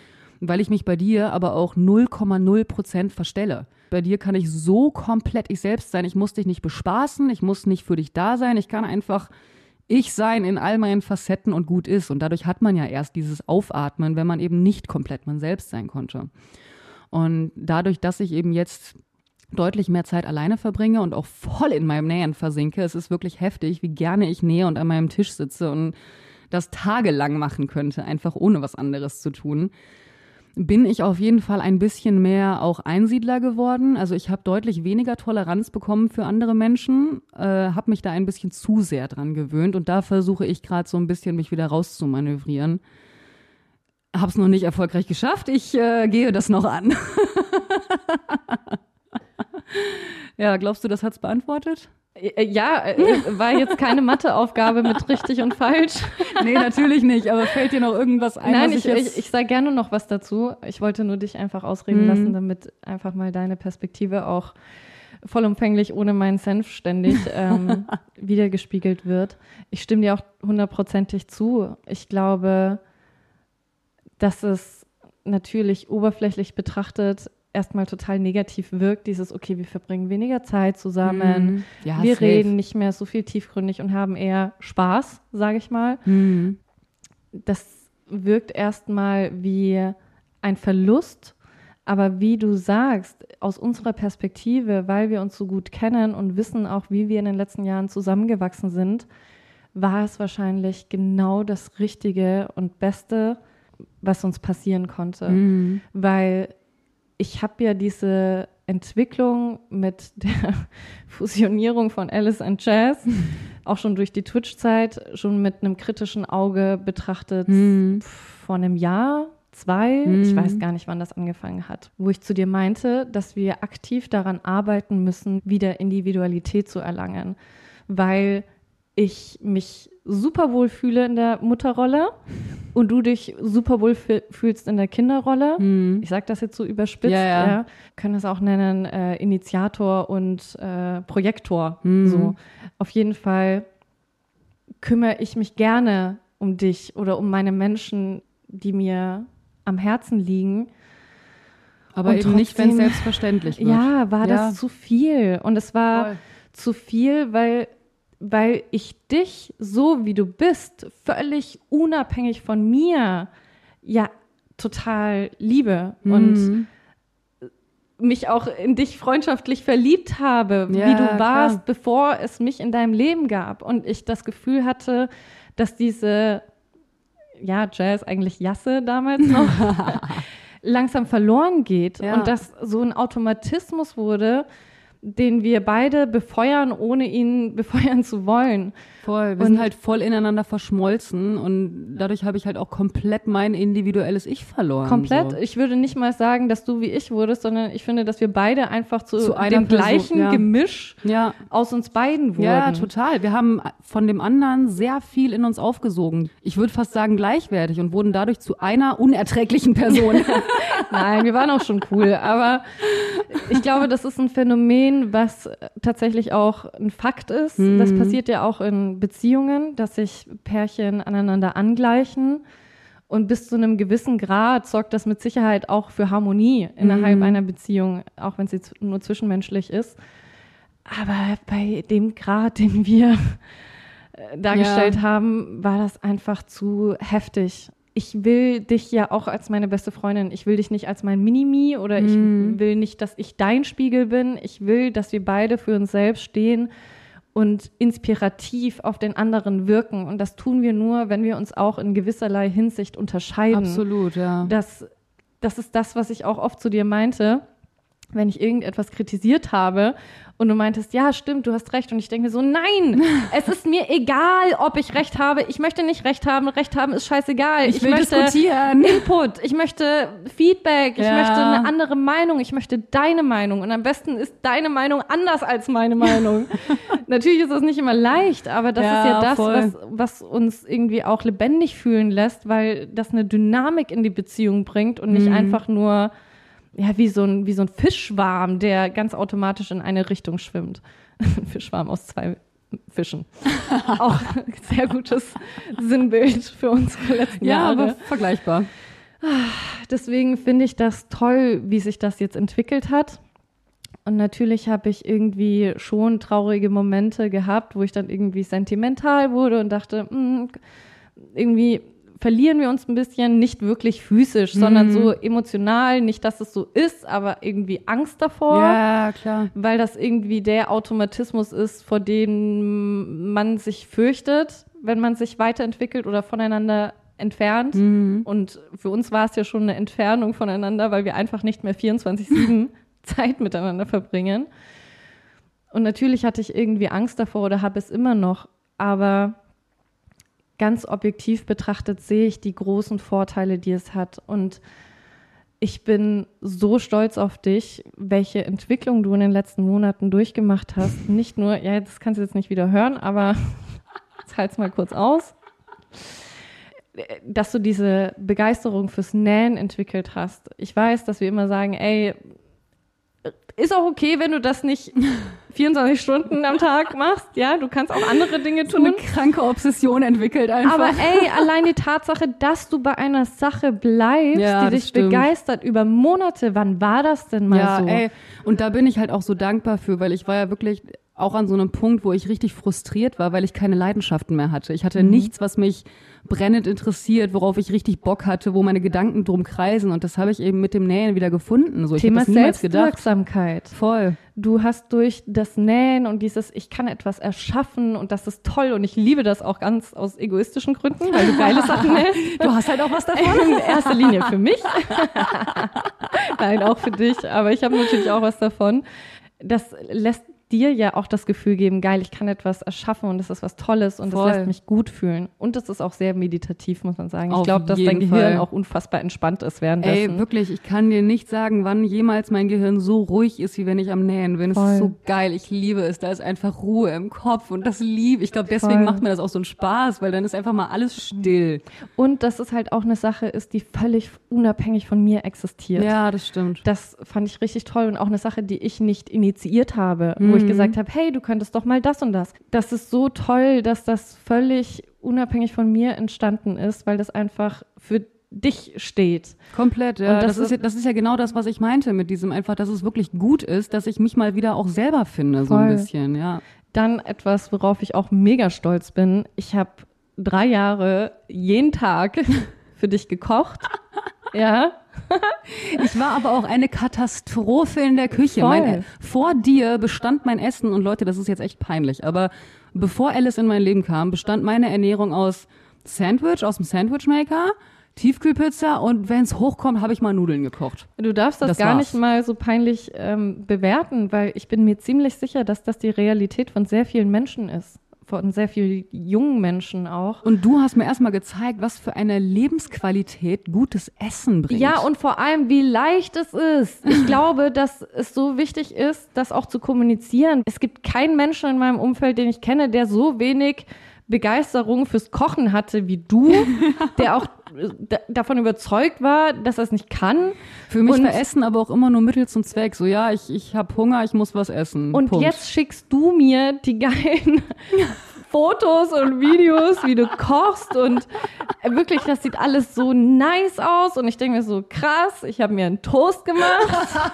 weil ich mich bei dir aber auch 0,0 Prozent verstelle. Bei dir kann ich so komplett ich selbst sein. Ich muss dich nicht bespaßen, ich muss nicht für dich da sein. Ich kann einfach ich sein in all meinen Facetten und gut ist. Und dadurch hat man ja erst dieses Aufatmen, wenn man eben nicht komplett man selbst sein konnte. Und dadurch, dass ich eben jetzt deutlich mehr Zeit alleine verbringe und auch voll in meinem Nähen versinke, es ist wirklich heftig, wie gerne ich nähe und an meinem Tisch sitze und das tagelang machen könnte, einfach ohne was anderes zu tun bin ich auf jeden Fall ein bisschen mehr auch Einsiedler geworden. Also ich habe deutlich weniger Toleranz bekommen für andere Menschen, äh, habe mich da ein bisschen zu sehr dran gewöhnt und da versuche ich gerade so ein bisschen mich wieder rauszumanövrieren. Hab's noch nicht erfolgreich geschafft. Ich äh, gehe das noch an. ja, glaubst du, das hat's beantwortet? Äh, Ja, äh, war jetzt keine Matheaufgabe mit richtig und falsch. Nee, natürlich nicht. Aber fällt dir noch irgendwas ein? Nein, ich, jetzt- ich, ich sage gerne noch was dazu. Ich wollte nur dich einfach ausreden Mhm. lassen, damit einfach mal deine Perspektive auch vollumfänglich ohne meinen Senf ständig ähm, wiedergespiegelt wird. Ich stimme dir auch hundertprozentig zu. Ich glaube, dass es natürlich oberflächlich betrachtet erstmal total negativ wirkt, dieses, okay, wir verbringen weniger Zeit zusammen, Mhm. ja, wir safe. reden nicht mehr so viel tiefgründig und haben eher Spaß, sage ich mal Mhm. das wirkt erstmal wie ein Verlust, aber wie du sagst, aus unserer Perspektive, weil wir uns so gut kennen und wissen auch, wie wir in den letzten Jahren zusammengewachsen sind, war es wahrscheinlich genau das Richtige und Beste, was uns passieren konnte. Mhm. Weil ich habe ja diese Entwicklung mit der Fusionierung von Alice and Jazz auch schon durch die Twitch-Zeit schon mit einem kritischen Auge betrachtet Mhm. vor einem Jahr, zwei, ich Mhm. weiß gar nicht, wann das angefangen hat, wo ich zu dir meinte, dass wir aktiv daran arbeiten müssen, wieder Individualität zu erlangen, weil ich mich super wohl fühle in der Mutterrolle und du dich super wohl fü- fühlst in der Kinderrolle. Mhm. Ich sage das jetzt so überspitzt, Ja, ja. ja. können es auch nennen äh, Initiator und äh, Projektor. Mhm. So. Auf jeden Fall kümmere ich mich gerne um dich oder um meine Menschen, die mir am Herzen liegen. Aber Und eben nicht, wenn es trotzdem- selbstverständlich wird. Ja, war Ja. das zu viel. Und es war Voll. zu viel, weil, weil ich dich, so wie du bist, völlig unabhängig von mir, ja, total liebe. Und Mhm. mich auch in dich freundschaftlich verliebt habe, Ja, wie du klar. warst, bevor es mich in deinem Leben gab. Und ich das Gefühl hatte, dass diese, ja, Jazz, eigentlich Jasse damals noch, langsam verloren geht. Ja. Und dass so ein Automatismus wurde, den wir beide befeuern, ohne ihn befeuern zu wollen. Voll. Wir Und- sind halt voll ineinander verschmolzen und dadurch habe ich halt auch komplett mein individuelles Ich verloren. Komplett. So. Ich würde nicht mal sagen, dass du wie ich wurdest, sondern ich finde, dass wir beide einfach zu, Zu dem Person, gleichen ja. Gemisch Ja. aus uns beiden wurden. Ja, total. Wir haben von dem anderen sehr viel in uns aufgesogen. Ich würde fast sagen gleichwertig und wurden dadurch zu einer unerträglichen Person. Nein, wir waren auch schon cool. Aber ich glaube, das ist ein Phänomen, was tatsächlich auch ein Fakt ist. Das passiert ja auch in Beziehungen, dass sich Pärchen aneinander angleichen. Und bis zu einem gewissen Grad sorgt das mit Sicherheit auch für Harmonie innerhalb einer Beziehung, auch wenn sie nur zwischenmenschlich ist. Aber bei dem Grad, den wir äh, dargestellt Ja. haben, war das einfach zu heftig. Ich will dich ja auch als meine beste Freundin. Ich will dich nicht als mein Minimi oder ich will nicht, dass ich dein Spiegel bin. Ich will, dass wir beide für uns selbst stehen und inspirativ auf den anderen wirken. Und das tun wir nur, wenn wir uns auch in gewisserlei Hinsicht unterscheiden. Absolut, ja. Das, das ist das, was ich auch oft zu dir meinte, wenn ich irgendetwas kritisiert habe und du meintest, ja, stimmt, du hast recht. Und ich denke mir so, nein, es ist mir egal, ob ich recht habe. Ich möchte nicht recht haben. Recht haben ist scheißegal. Ich will möchte diskutieren. Input. Ich möchte Feedback. Ich Ja. möchte eine andere Meinung. Ich möchte deine Meinung. Und am besten ist deine Meinung anders als meine Meinung. Natürlich ist das nicht immer leicht, aber das Ja, ist ja das, voll. was, was uns irgendwie auch lebendig fühlen lässt, weil das eine Dynamik in die Beziehung bringt und Mhm. nicht einfach nur ja, wie so ein, wie so ein Fischschwarm, der ganz automatisch in eine Richtung schwimmt. Ein Fischschwarm aus zwei Fischen. Auch ein sehr gutes Sinnbild für unsere letzten Ja, Jahre. aber vergleichbar. Deswegen finde ich das toll, wie sich das jetzt entwickelt hat. Und natürlich habe ich irgendwie schon traurige Momente gehabt, wo ich dann irgendwie sentimental wurde und dachte, "Hm, irgendwie verlieren wir uns ein bisschen, nicht wirklich physisch, sondern so emotional, nicht, dass es so ist, aber irgendwie Angst davor Ja, klar. weil das irgendwie der Automatismus ist, vor dem man sich fürchtet, wenn man sich weiterentwickelt oder voneinander entfernt. Und für uns war es ja schon eine Entfernung voneinander, weil wir einfach nicht mehr 24-7 Zeit miteinander verbringen. Und natürlich hatte ich irgendwie Angst davor oder habe es immer noch, aber ganz objektiv betrachtet sehe ich die großen Vorteile, die es hat. Und ich bin so stolz auf dich, welche Entwicklung du in den letzten Monaten durchgemacht hast. Nicht nur, ja, das kannst du jetzt nicht wieder hören, aber jetzt halt's mal kurz aus. Dass du diese Begeisterung fürs Nähen entwickelt hast. Ich weiß, dass wir immer sagen, ey, ist auch okay, wenn du das nicht 24 Stunden am Tag machst. Ja, du kannst auch andere Dinge So eine tun. kranke Obsession entwickelt einfach. Aber ey, allein die Tatsache, dass du bei einer Sache bleibst, Ja, die dich stimmt. begeistert über Monate, wann war das denn mal ja, so? ey, und da bin ich halt auch so dankbar für, weil ich war ja wirklich auch an so einem Punkt, wo ich richtig frustriert war, weil ich keine Leidenschaften mehr hatte. Ich hatte nichts, was mich brennend interessiert, worauf ich richtig Bock hatte, wo meine Gedanken drum kreisen. Und das habe ich eben mit dem Nähen wieder gefunden. So, ich Thema. Selbstwirksamkeit. Voll. Du hast durch das Nähen und dieses, ich kann etwas erschaffen und das ist toll und ich liebe das auch ganz aus egoistischen Gründen, weil du geile Sachen nähst. Du hast halt auch was davon. In erster Linie für mich. Nein, auch für dich. Aber ich habe natürlich auch was davon. Das lässt dir ja auch das Gefühl geben, geil, ich kann etwas erschaffen und das ist was Tolles und das Voll. lässt mich gut fühlen. Und das ist auch sehr meditativ, muss man sagen. Ich Auf glaube, dass dein Gehirn Fall. auch unfassbar entspannt ist währenddessen. Ey, wirklich, ich kann dir nicht sagen, wann jemals mein Gehirn so ruhig ist, wie wenn ich am Nähen bin. Es Voll. ist so geil, ich liebe es. Da ist einfach Ruhe im Kopf und das liebe ich. glaube, deswegen Voll. macht mir das auch so einen Spaß, weil dann ist einfach mal alles still. Und dass es halt auch eine Sache ist, die völlig unabhängig von mir existiert. Ja, das stimmt. Das fand ich richtig toll und auch eine Sache, die ich nicht initiiert habe, wo ich gesagt habe, hey, du könntest doch mal das und das. Das ist so toll, dass das völlig unabhängig von mir entstanden ist, weil das einfach für dich steht. Komplett, ja. Und das das, ist, ja, das ist ja genau das, was ich meinte mit diesem einfach, dass es wirklich gut ist, dass ich mich mal wieder auch selber finde, so ein Voll. bisschen, ja. Dann etwas, worauf ich auch mega stolz bin. Ich habe drei Jahre jeden Tag für dich gekocht. ja. Ich war aber auch eine Katastrophe in der Küche. Mein, vor dir bestand mein Essen und Leute, das ist jetzt echt peinlich, aber bevor Alice in mein Leben kam, bestand meine Ernährung aus Sandwich, aus dem Sandwichmaker, Tiefkühlpizza und wenn es hochkommt, habe ich mal Nudeln gekocht. Du darfst das, Das gar war's. nicht mal so peinlich ähm, bewerten, weil ich bin mir ziemlich sicher, dass das die Realität von sehr vielen Menschen ist. Von sehr vielen jungen Menschen auch. Und du hast mir erstmal gezeigt, was für eine Lebensqualität gutes Essen bringt. Ja, und vor allem, wie leicht es ist. Ich glaube, dass es so wichtig ist, das auch zu kommunizieren. Es gibt keinen Menschen in meinem Umfeld, den ich kenne, der so wenig Begeisterung fürs Kochen hatte wie du, der auch davon überzeugt war, dass er es nicht kann. für mich und- war Essen aber auch immer nur Mittel zum Zweck. So, ja, ich, ich habe Hunger, ich muss was essen. Und Punkt. jetzt schickst du mir die geilen Fotos und Videos, wie du kochst und wirklich, das sieht alles so nice aus und ich denke mir so krass, ich habe mir einen Toast gemacht,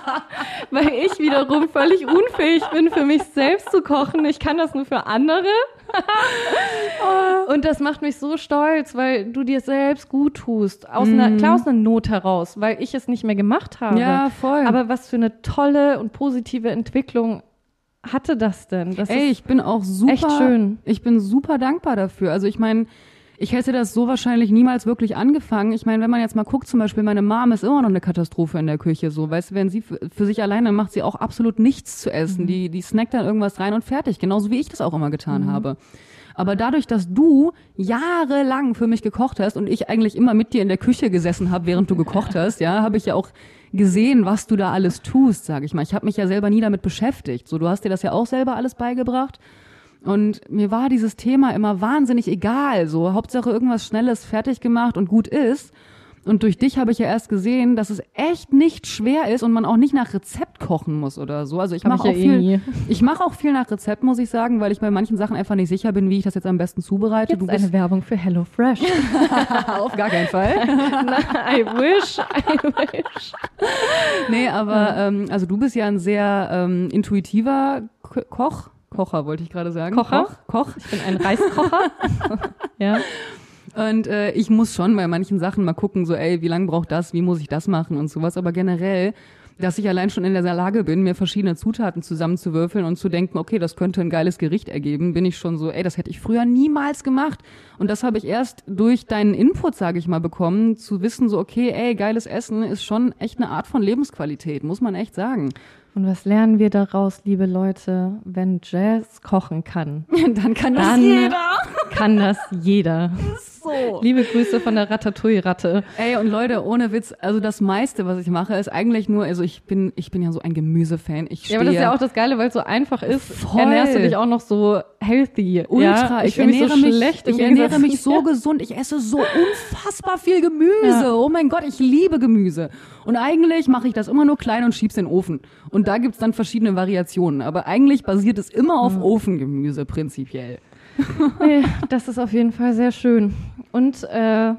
weil ich wiederum völlig unfähig bin, für mich selbst zu kochen. Ich kann das nur für andere. Und das macht mich so stolz, weil du dir selbst gut tust. Aus einer, klar aus einer Not heraus, weil ich es nicht mehr gemacht habe. Ja, voll. Aber was für eine tolle und positive Entwicklung hatte das denn? Das Ey, ist ich bin auch super. echt schön. Ich bin super dankbar dafür. Also ich meine, ich hätte das so wahrscheinlich niemals wirklich angefangen. Ich meine, wenn man jetzt mal guckt, zum Beispiel, meine Mom ist immer noch eine Katastrophe in der Küche. So, weißt du, wenn sie für, für sich alleine macht sie auch absolut nichts zu essen. Mhm. Die, die snackt dann irgendwas rein und fertig. Genauso wie ich das auch immer getan Mhm. habe. Aber dadurch, dass du jahrelang für mich gekocht hast und ich eigentlich immer mit dir in der Küche gesessen habe, während du gekocht hast, ja, habe ich ja auch gesehen, was du da alles tust, sage ich mal. Ich habe mich ja selber nie damit beschäftigt. So, du hast dir das ja auch selber alles beigebracht. Und mir war dieses Thema immer wahnsinnig egal. So, Hauptsache irgendwas Schnelles fertig gemacht und gut ist. Und durch dich habe ich ja erst gesehen, dass es echt nicht schwer ist und man auch nicht nach Rezept kochen muss oder so. Also ich mache auch ja eh viel, nie. ich mache auch viel nach Rezept, muss ich sagen, weil ich bei manchen Sachen einfach nicht sicher bin, wie ich das jetzt am besten zubereite. Jetzt du bist eine Werbung für HelloFresh. auf gar keinen Fall. I wish, I wish. nee, aber ähm, also du bist ja ein sehr ähm, intuitiver Ko- Koch. Kocher wollte ich gerade sagen. Kocher? Koch. Koch. Ich bin ein Reiskocher. ja. Und äh, ich muss schon bei manchen Sachen mal gucken, so, ey, wie lange braucht das, wie muss ich das machen und sowas. Aber generell, dass ich allein schon in der Lage bin, mir verschiedene Zutaten zusammenzuwürfeln und zu denken, okay, das könnte ein geiles Gericht ergeben, bin ich schon so, ey, das hätte ich früher niemals gemacht. Und das habe ich erst durch deinen Input, sage ich mal, bekommen, zu wissen, so, okay, ey, geiles Essen ist schon echt eine Art von Lebensqualität, muss man echt sagen. Und was lernen wir daraus, liebe Leute? Wenn Jazz kochen kann, Dann kann dann kann das jeder. so. Liebe Grüße von der Ratatouille-Ratte. Ey, und Leute, ohne Witz, also das meiste, was ich mache, ist eigentlich nur, also ich bin, ich bin ja so ein Gemüsefan. Ich stehe Ja, aber das ist ja auch das Geile, weil es so einfach ist. Voll. Ernährst du dich auch noch so healthy. Ultra. Ja? Ich, mich ernähre so mich, schlecht. ich ernähre mich so gesund. Ich esse so unfassbar viel Gemüse. Ja. Oh mein Gott, ich liebe Gemüse. Und eigentlich mache ich das immer nur klein und schieb's in den Ofen. Und da gibt's dann verschiedene Variationen. Aber eigentlich basiert es immer auf Ofengemüse prinzipiell. Nee, das ist auf jeden Fall sehr schön. Und äh,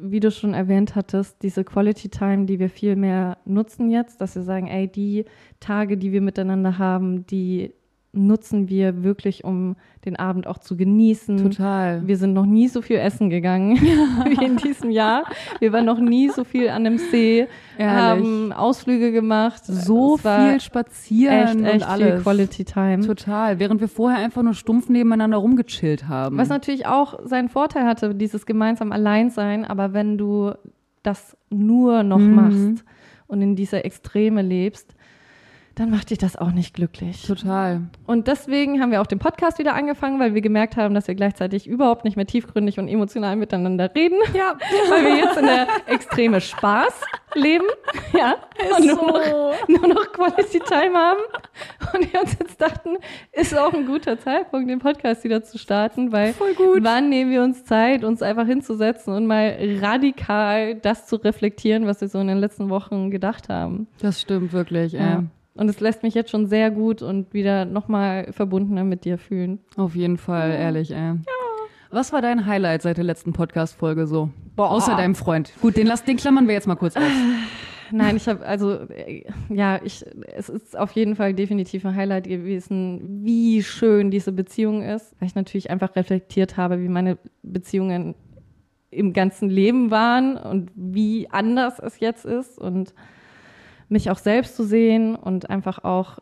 wie du schon erwähnt hattest, diese Quality Time, die wir viel mehr nutzen jetzt, dass wir sagen, ey, die Tage, die wir miteinander haben, die nutzen wir wirklich, um den Abend auch zu genießen. Total. Wir sind noch nie so viel essen gegangen wie in diesem Jahr. Wir waren noch nie so viel an dem See, Ehrlich. haben Ausflüge gemacht. So viel spazieren echt, echt und viel alles. Quality Time. Total. Während wir vorher einfach nur stumpf nebeneinander rumgechillt haben. Was natürlich auch seinen Vorteil hatte, dieses gemeinsam Alleinsein, aber wenn du das nur noch Mhm. machst und in dieser Extreme lebst, dann macht dich das auch nicht glücklich. Total. Und deswegen haben wir auch den Podcast wieder angefangen, weil wir gemerkt haben, dass wir gleichzeitig überhaupt nicht mehr tiefgründig und emotional miteinander reden. Ja. Weil wir jetzt in der extreme Spaß leben. Ja. und nur, noch, nur noch Quality Time haben. Und wir uns jetzt dachten, ist auch ein guter Zeitpunkt, den Podcast wieder zu starten, weil Voll gut. wann nehmen wir uns Zeit, uns einfach hinzusetzen und mal radikal das zu reflektieren, was wir so in den letzten Wochen gedacht haben. Das stimmt wirklich. Ja. Ja. Und es lässt mich jetzt schon sehr gut und wieder nochmal verbundener mit dir fühlen. Auf jeden Fall, ehrlich, ey. Was war dein Highlight seit der letzten Podcast-Folge so? Boah. Außer deinem Freund. Gut, den, lass, den klammern wir jetzt mal kurz aus. Nein, ich habe also ja, ich es ist auf jeden Fall definitiv ein Highlight gewesen, wie schön diese Beziehung ist, weil ich natürlich einfach reflektiert habe, wie meine Beziehungen im ganzen Leben waren und wie anders es jetzt ist und mich auch selbst zu sehen und einfach auch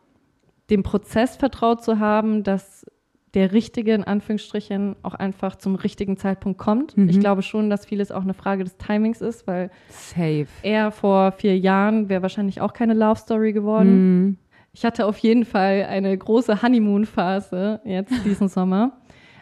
dem Prozess vertraut zu haben, dass der richtige, in Anführungsstrichen, auch einfach zum richtigen Zeitpunkt kommt. Mhm. Ich glaube schon, dass vieles auch eine Frage des Timings ist, weil Safe. er vor vier Jahren wäre wahrscheinlich auch keine Love Story geworden. Mhm. Ich hatte auf jeden Fall eine große Honeymoon-Phase jetzt diesen Sommer.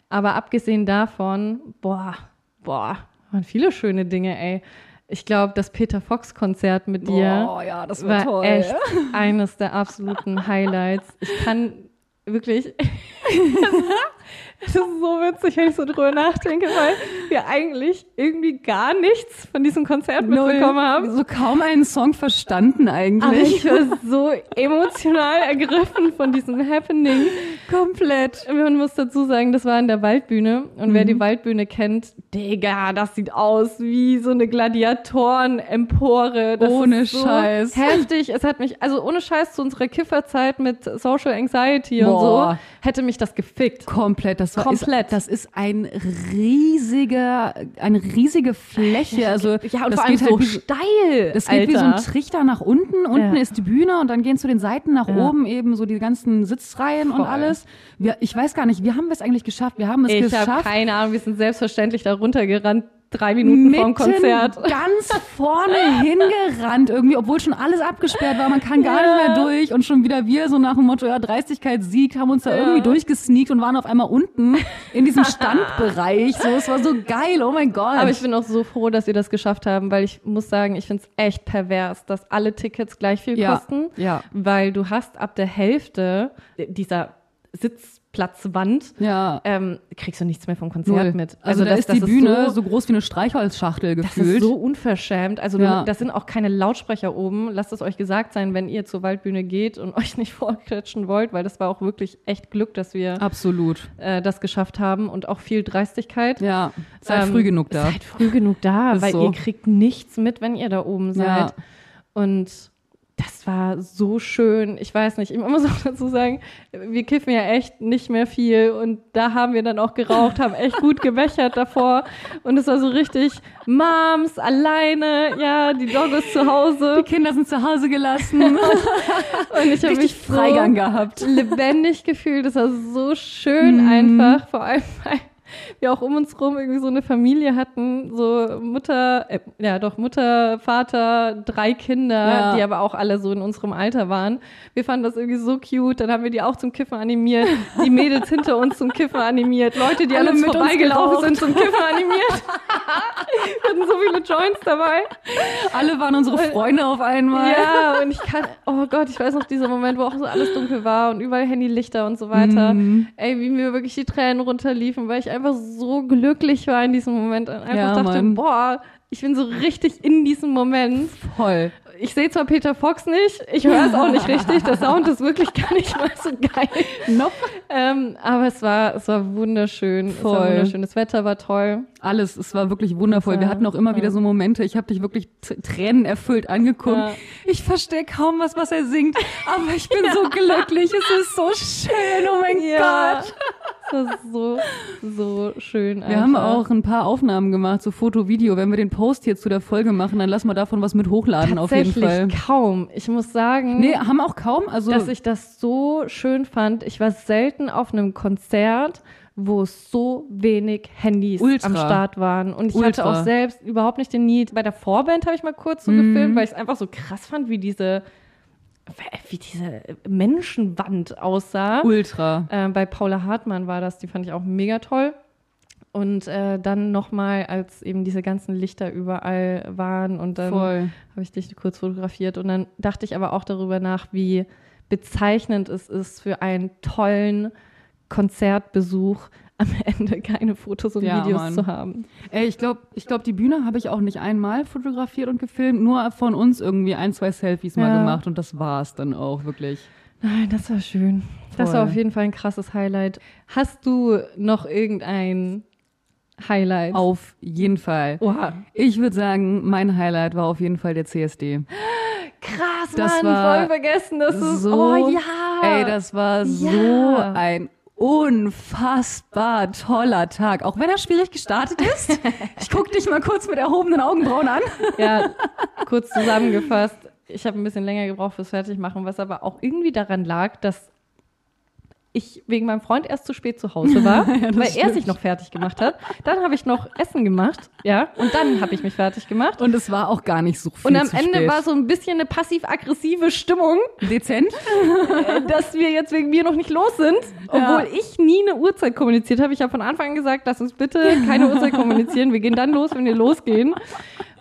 Aber abgesehen davon, boah, boah, waren viele schöne Dinge, ey. Ich glaube, das Peter Fox-Konzert mit dir Boah, ja, das war echt eines der absoluten Highlights. Ich kann wirklich. Es ist so witzig, wenn ich so drüber nachdenke, weil wir eigentlich irgendwie gar nichts von diesem Konzert mitbekommen haben. So kaum einen Song verstanden Aber eigentlich. ich war so emotional ergriffen von diesem Happening. Komplett. Man muss dazu sagen, das war in der Waldbühne. Und wer die Waldbühne kennt, Digga, das sieht aus wie so eine Gladiatoren-Empore. Das Ohne so Scheiß. Heftig. Es hat mich, also ohne Scheiß zu unserer Kifferzeit mit Social Anxiety und Boah. so, hätte mich das gefickt. Komplett, das war Komplett. Ist, das ist ein riesiger, eine riesige Fläche. Also Ja, und das vor allem geht halt so so- steil. das geht wie so ein Alter. Trichter nach unten. Unten Ja. ist die Bühne und dann gehen zu den Seiten nach Ja. oben eben so die ganzen Sitzreihen und Voll. alles. Wir, ich weiß gar nicht, wie haben wir es eigentlich geschafft? Wir haben es Ich habe geschafft. keine Ahnung, wir sind selbstverständlich da runtergerannt, drei Minuten vorm Konzert. ganz vorne hingerannt irgendwie, obwohl schon alles abgesperrt war. Man kann gar Ja. nicht mehr durch und schon wieder wir so nach dem Motto, ja, Dreistigkeit siegt, haben uns da Ja. irgendwie durchgesneakt und waren auf einmal unten in diesem Standbereich. So, es war so geil, oh mein Gott. Aber ich bin auch so froh, dass wir das geschafft haben, weil ich muss sagen, ich finde es echt pervers, dass alle Tickets gleich viel Ja, kosten. ja. Weil du hast ab der Hälfte dieser Sitzplatzwand, ja. ähm, kriegst du nichts mehr vom Konzert Null. mit. Also, da das, ist die das Bühne so, so, groß wie eine Streichholzschachtel das gefühlt. ist so unverschämt. Also Ja. das sind auch keine Lautsprecher oben. Lasst es euch gesagt sein, wenn ihr zur Waldbühne geht und euch nicht vorklatschen wollt, weil das war auch wirklich echt Glück, dass wir Absolut. äh, das geschafft haben und auch viel Dreistigkeit. Ja, seid Ähm, früh genug da. Seid früh genug da, Ist weil so. ihr kriegt nichts mit, wenn ihr da oben seid. Ja. Und das war so schön. Ich weiß nicht, ich muss auch dazu sagen, wir kiffen ja echt nicht mehr viel und da haben wir dann auch geraucht, haben echt gut gebechert davor und es war so richtig Moms alleine, ja, die Doggos zu Hause Die Kinder sind zu Hause gelassen. und ich habe mich Freigang so gehabt. lebendig gefühlt. Das war so schön Mhm. einfach, vor allem weil wir auch um uns rum irgendwie so eine Familie hatten, so Mutter, äh, ja doch Mutter, Vater, drei Kinder, Ja. die aber auch alle so in unserem Alter waren. Wir fanden das irgendwie so cute. Dann haben wir die auch zum Kiffen animiert, die Mädels hinter uns zum Kiffen animiert, Leute, die Alle an uns vorbeigelaufen sind zum Kiffen animiert. wir hatten so viele Joints dabei. Alle waren unsere Freunde auf einmal. Ja, und ich kann, oh Gott, ich weiß noch dieser Moment, wo auch so alles dunkel war und überall Handylichter und so weiter. Mhm. Ey, wie mir wirklich die Tränen runterliefen, weil ich einfach so glücklich war in diesem Moment und einfach Ja, dachte, Mann. boah, ich bin so richtig in diesem Moment. Voll. Ich sehe zwar Peter Fox nicht, ich höre es auch nicht richtig, der Sound ist wirklich gar nicht mal so geil. Nope. Ähm, aber es war, es war wunderschön. Es war Voll. wunderschön. Das Wetter war toll. Alles, es war wirklich wundervoll. Ja, Wir hatten auch immer ja. wieder so Momente, ich habe dich wirklich Tränen erfüllt angeguckt. Ja. Ich verstehe kaum was, was er singt, aber ich bin so glücklich. Es ist so schön, oh mein Gott. Es war so, so schön. Wir haben einfach. auch ein paar Aufnahmen gemacht, so Foto, Video. Wenn wir den Post hier zu der Folge machen, dann lassen wir davon was mit hochladen auf jeden Fall. Kaum. Ich muss sagen, Nee, haben auch kaum. Also dass ich das so schön fand. Ich war selten auf einem Konzert, wo so wenig Handys Ultra. am Start waren. Und ich Ultra. hatte auch selbst überhaupt nicht den Need. Bei der Vorband habe ich mal kurz so Mhm. gefilmt, weil ich es einfach so krass fand, wie diese, wie diese Menschenwand aussah. ultra. Äh, bei Paula Hartmann war das, die fand ich auch mega toll. Und äh, dann nochmal, als eben diese ganzen Lichter überall waren und dann habe ich dich kurz fotografiert. Und dann dachte ich aber auch darüber nach, wie bezeichnend es ist für einen tollen Konzertbesuch am Ende keine Fotos und Ja, Videos Mann. zu haben. Ey, ich glaube, ich glaub, die Bühne habe ich auch nicht einmal fotografiert und gefilmt, nur von uns irgendwie ein, zwei Selfies mal Ja. gemacht und das war's dann auch wirklich. Nein, das war schön. Das Voll. war auf jeden Fall ein krasses Highlight. Hast du noch irgendein Highlight? Auf jeden Fall. Oha. Ich würde sagen, mein Highlight war auf jeden Fall der CSD. Krass, Das Mann, war voll vergessen, dass so- Oh ja. Ey, das war so Ja. ein unfassbar toller Tag. Auch wenn er schwierig gestartet ist. Ich guck dich mal kurz mit erhobenen Augenbrauen an. Ja, kurz zusammengefasst. Ich habe ein bisschen länger gebraucht fürs Fertigmachen, was aber auch irgendwie daran lag, dass ich wegen meinem Freund erst zu spät zu Hause war, Ja, weil er stimmt. sich noch fertig gemacht hat. Dann habe ich noch Essen gemacht, ja, und dann habe ich mich fertig gemacht. Und es war auch gar nicht so viel Und am Ende spät. war so ein bisschen eine passiv-aggressive Stimmung, dezent. äh, dass wir jetzt wegen mir noch nicht los sind, obwohl Ja. ich nie eine Uhrzeit kommuniziert habe. Ich habe von Anfang an gesagt, lass uns bitte keine Uhrzeit kommunizieren. Wir gehen dann los, wenn wir losgehen.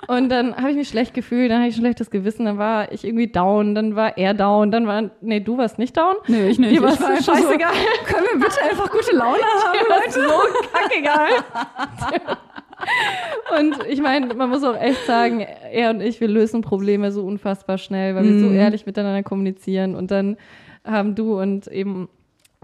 Und dann habe ich mich schlecht gefühlt, dann hatte ich ein schlechtes Gewissen, dann war ich irgendwie down, dann war er down, dann war, nee, du warst nicht down. Nee, ich nicht. Dir war's Ich war scheißegal. So, können wir bitte einfach gute Laune haben? War's so kackegal. Und ich meine, man muss auch echt sagen, er und ich, wir lösen Probleme so unfassbar schnell, weil wir so Mhm. ehrlich miteinander kommunizieren. Und dann haben du und eben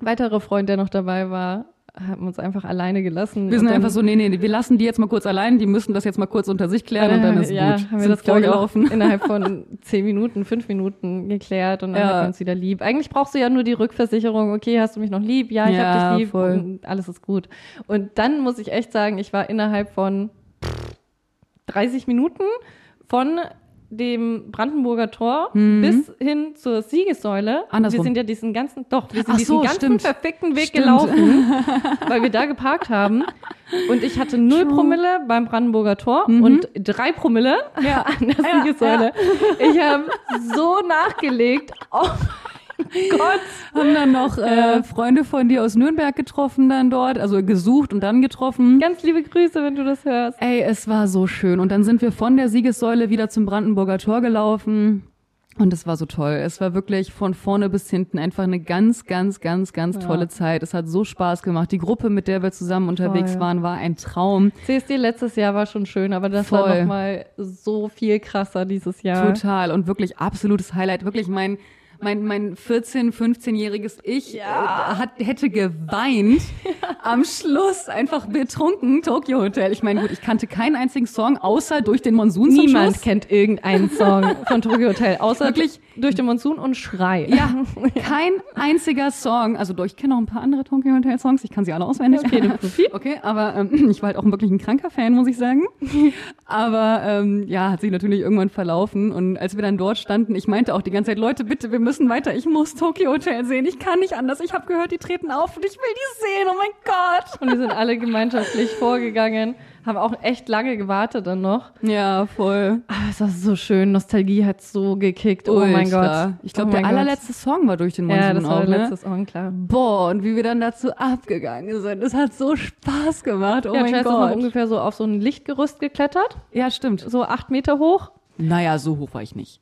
ein weiterer Freund, der noch dabei war, haben uns einfach alleine gelassen. Wir sind einfach so, nee, nee, wir lassen die jetzt mal kurz allein, die müssen das jetzt mal kurz unter sich klären und dann ist ja, gut. haben wir das, vorgelaufen. innerhalb von zehn Minuten, fünf Minuten geklärt und dann Ja. hat man uns wieder lieb. Eigentlich brauchst du ja nur die Rückversicherung, okay, hast du mich noch lieb? Ja, ich Ja, hab dich lieb voll. und alles ist gut. Und dann muss ich echt sagen, ich war innerhalb von 30 Minuten von dem Brandenburger Tor bis hin zur Siegessäule. Mhm. Andersrum. Wir sind ja diesen ganzen, doch, wir sind Ach diesen so, ganzen stimmt. verfickten Weg Stimmt. gelaufen, weil wir da geparkt haben. Und ich hatte null. Promille beim Brandenburger Tor Mhm. und drei Promille Ja. an der Ja, Siegessäule. Ich habe so nachgelegt. Oh mein Gott. Haben dann noch äh, Freunde von dir aus Nürnberg getroffen dann dort, also gesucht und dann getroffen. Ganz liebe Grüße, wenn du das hörst. Ey, es war so schön. Und dann sind wir von der Siegessäule wieder zum Brandenburger Tor gelaufen. Und es war so toll. Es war wirklich von vorne bis hinten einfach eine ganz, ganz, ganz, ganz Ja. tolle Zeit. Es hat so Spaß gemacht. Die Gruppe, mit der wir zusammen unterwegs Voll. waren, war ein Traum. CSD letztes Jahr war schon schön, aber das war Voll. noch mal so viel krasser dieses Jahr. Total. Und wirklich absolutes Highlight. Wirklich mein, mein, mein 14-, 15-jähriges Ich äh, hat, hätte geweint. Am Schluss einfach betrunken. Tokyo Hotel. Ich meine, gut, ich kannte keinen einzigen Song, außer durch den Monsun Niemand kennt irgendeinen Song von Tokyo Hotel, außer Wirklich? durch den Monsun und Schrei. Ja, kein einziger Song. Also doch, ich kenne noch ein paar andere Tokyo Hotel Songs. Ich kann sie alle auswendig. Okay. Okay, aber ähm, ich war halt auch wirklich ein kranker Fan, muss ich sagen. Aber ähm, ja, hat sich natürlich irgendwann verlaufen. Und als wir dann dort standen, ich meinte auch die ganze Zeit, Leute, bitte, wir müssen weiter. Ich muss Tokyo Hotel sehen. Ich kann nicht anders. Ich habe gehört, die treten auf und ich will die sehen. Oh mein Gott. Und wir sind alle gemeinschaftlich vorgegangen, haben auch echt lange gewartet dann noch. Ja, voll. Ah, es war so schön, Nostalgie hat so gekickt. Oh mein Ultra. Gott. Ich glaube, oh der mein Gott. allerletzte Song war durch den Monsun Ja, das war auch, der ne? letzte Song, klar. Boah, und wie wir dann dazu abgegangen sind. Es hat so Spaß gemacht. Oh ja, mein Chess ist noch Gott. ungefähr so auf so ein Lichtgerüst geklettert, Ja, stimmt. so acht Meter hoch. Naja, so hoch war ich nicht.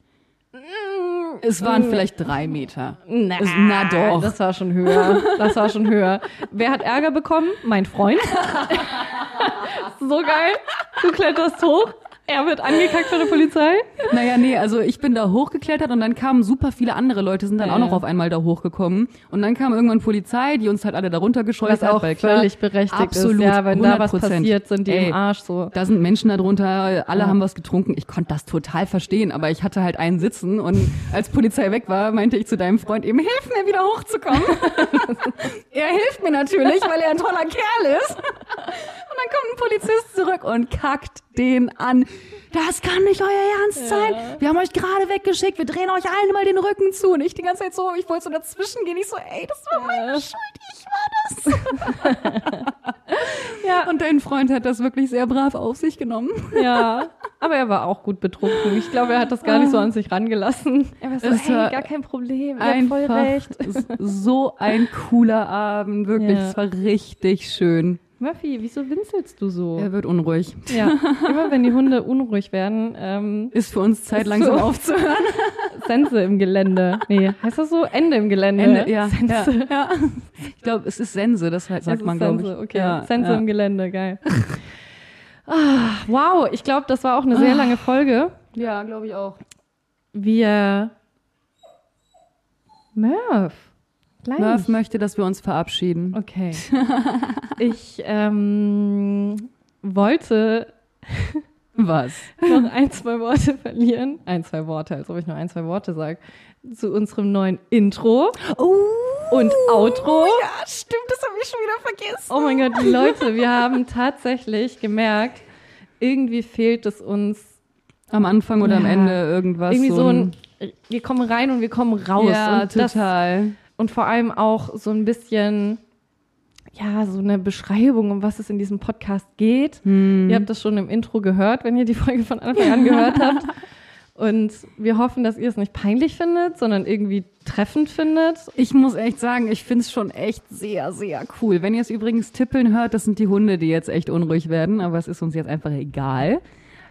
Es waren vielleicht drei Meter. Na, Es- na doch. Das war schon höher. Das war schon höher. Wer hat Ärger bekommen? Mein Freund. so geil. Du kletterst hoch. Er wird angekackt von der Polizei. Naja, nee, also ich bin da hochgeklettert und dann kamen super viele andere Leute, sind dann Ja, auch noch auf einmal da hochgekommen. Und dann kam irgendwann Polizei, die uns halt alle darunter gescheucht Was hat. auch weil klar, völlig berechtigt absolut, ist. Ja, wenn da was 100%. passiert, sind die Ey, im Arsch so. Da sind Menschen darunter, alle Ja. haben was getrunken. Ich konnte das total verstehen, aber ich hatte halt einen Sitzen und als Polizei weg war, meinte ich zu deinem Freund eben, hilf mir wieder hochzukommen. er hilft mir natürlich, weil er ein toller Kerl ist. Und dann kommt ein Polizist zurück und kackt den an. Das kann nicht euer Ernst sein. Wir haben euch gerade weggeschickt. Wir drehen euch allen mal den Rücken zu. Und ich die ganze Zeit so, ich wollte so dazwischen gehen. Ich so, ey, das war meine Ja. Schuld. Ich war das. Ja, Und dein Freund hat das wirklich sehr brav auf sich genommen. ja. Aber er war auch gut betrunken. Ich glaube, er hat das gar nicht so an sich rangelassen. Er war so, Es hey, war gar kein Problem. Ihr habt voll recht. so ein cooler Abend, wirklich. Ja. Es war richtig schön. Murphy, wieso winselst du so? Er wird unruhig. Ja, immer wenn die Hunde unruhig werden, ähm, Ist für uns Zeit langsam so. aufzuhören. Sense im Gelände. Nee, heißt das so? Ende im Gelände. Ende, ja, Sense. ja, ja. Ich glaube, es ist Sense, das sagt Das ist man, glaube ich. Sense, okay. Ja, Sense im Gelände, geil. ah, wow, ich glaube, das war auch eine sehr lange Folge. ja glaube ich auch. Wir. Murph. Gleich. Murph möchte, dass wir uns verabschieden. Okay. ich ähm, wollte Was? noch ein, zwei Worte verlieren. Ein, zwei Worte, als ob ich nur ein, zwei Worte sage. Zu unserem neuen Intro Oh, und Outro. ja, stimmt, das habe ich schon wieder vergessen. Oh mein Gott, Leute, wir haben tatsächlich gemerkt, irgendwie fehlt es uns Am Anfang oder am Ja. Ende irgendwas. irgendwie so ein, wir kommen rein und wir kommen raus. Ja, und das total. Und vor allem auch so ein bisschen, ja, so eine Beschreibung, um was es in diesem Podcast geht. Hm. Ihr habt das schon im Intro gehört, wenn ihr die Folge von Anfang an gehört habt. Und wir hoffen, dass ihr es nicht peinlich findet, sondern irgendwie treffend findet. Ich muss echt sagen, ich finde es schon echt sehr, sehr cool. Wenn ihr es übrigens tippeln hört, das sind die Hunde, die jetzt echt unruhig werden, aber es ist uns jetzt einfach egal.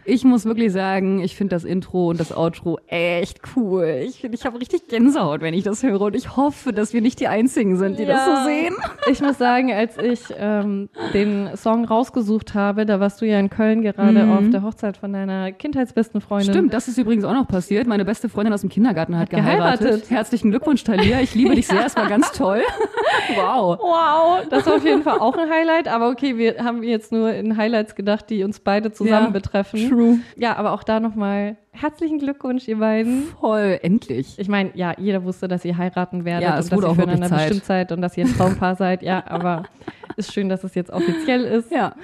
Ich muss wirklich sagen, ich finde das Intro und das Outro echt cool. Ich finde, ich habe richtig Gänsehaut, wenn ich das höre. Und ich hoffe, dass wir nicht die Einzigen sind, die das Ja. so sehen. Ich muss sagen, als ich ähm, den Song rausgesucht habe, da warst du ja in Köln gerade Mhm. auf der Hochzeit von deiner kindheitsbesten Freundin. Stimmt, das ist übrigens auch noch passiert. Meine beste Freundin aus dem Kindergarten hat, Hat geheiratet. geheiratet. Herzlichen Glückwunsch, Talia. Ich liebe dich sehr. Es war ganz toll. wow. Wow, das war auf jeden Fall auch ein Highlight. Aber okay, wir haben jetzt nur in Highlights gedacht, die uns beide zusammen Ja, betreffen. True. Ja, aber auch da nochmal herzlichen Glückwunsch, ihr beiden. Voll, endlich. Ich meine, ja, jeder wusste, dass ihr heiraten werdet Ja, es und dass ihr füreinander Zeit. bestimmt seid und dass ihr ein Traumpaar seid. Ja, aber ist schön, dass es jetzt offiziell ist. Ja.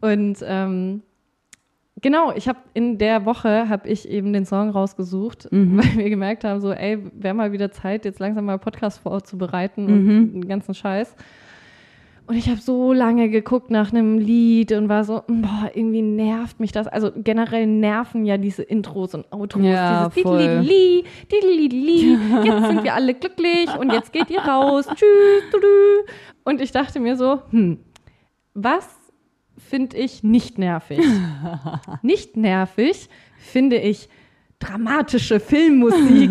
Und ähm, genau, ich habe in der Woche habe ich eben den Song rausgesucht, Mhm. weil wir gemerkt haben, so, ey, wäre mal wieder Zeit, jetzt langsam mal Podcast vorzubereiten und Mhm. den ganzen Scheiß. Und ich habe so lange geguckt nach einem Lied und war so, boah, irgendwie nervt mich das. Also generell nerven ja diese Intros und Outros. Ja, dieses voll. Diddly-diddly, Diddly-diddly, jetzt sind wir alle glücklich und jetzt geht ihr raus. Tschüss. Tudu. Und ich dachte mir so, hm, was finde ich nicht nervig? nicht nervig finde ich dramatische Filmmusik.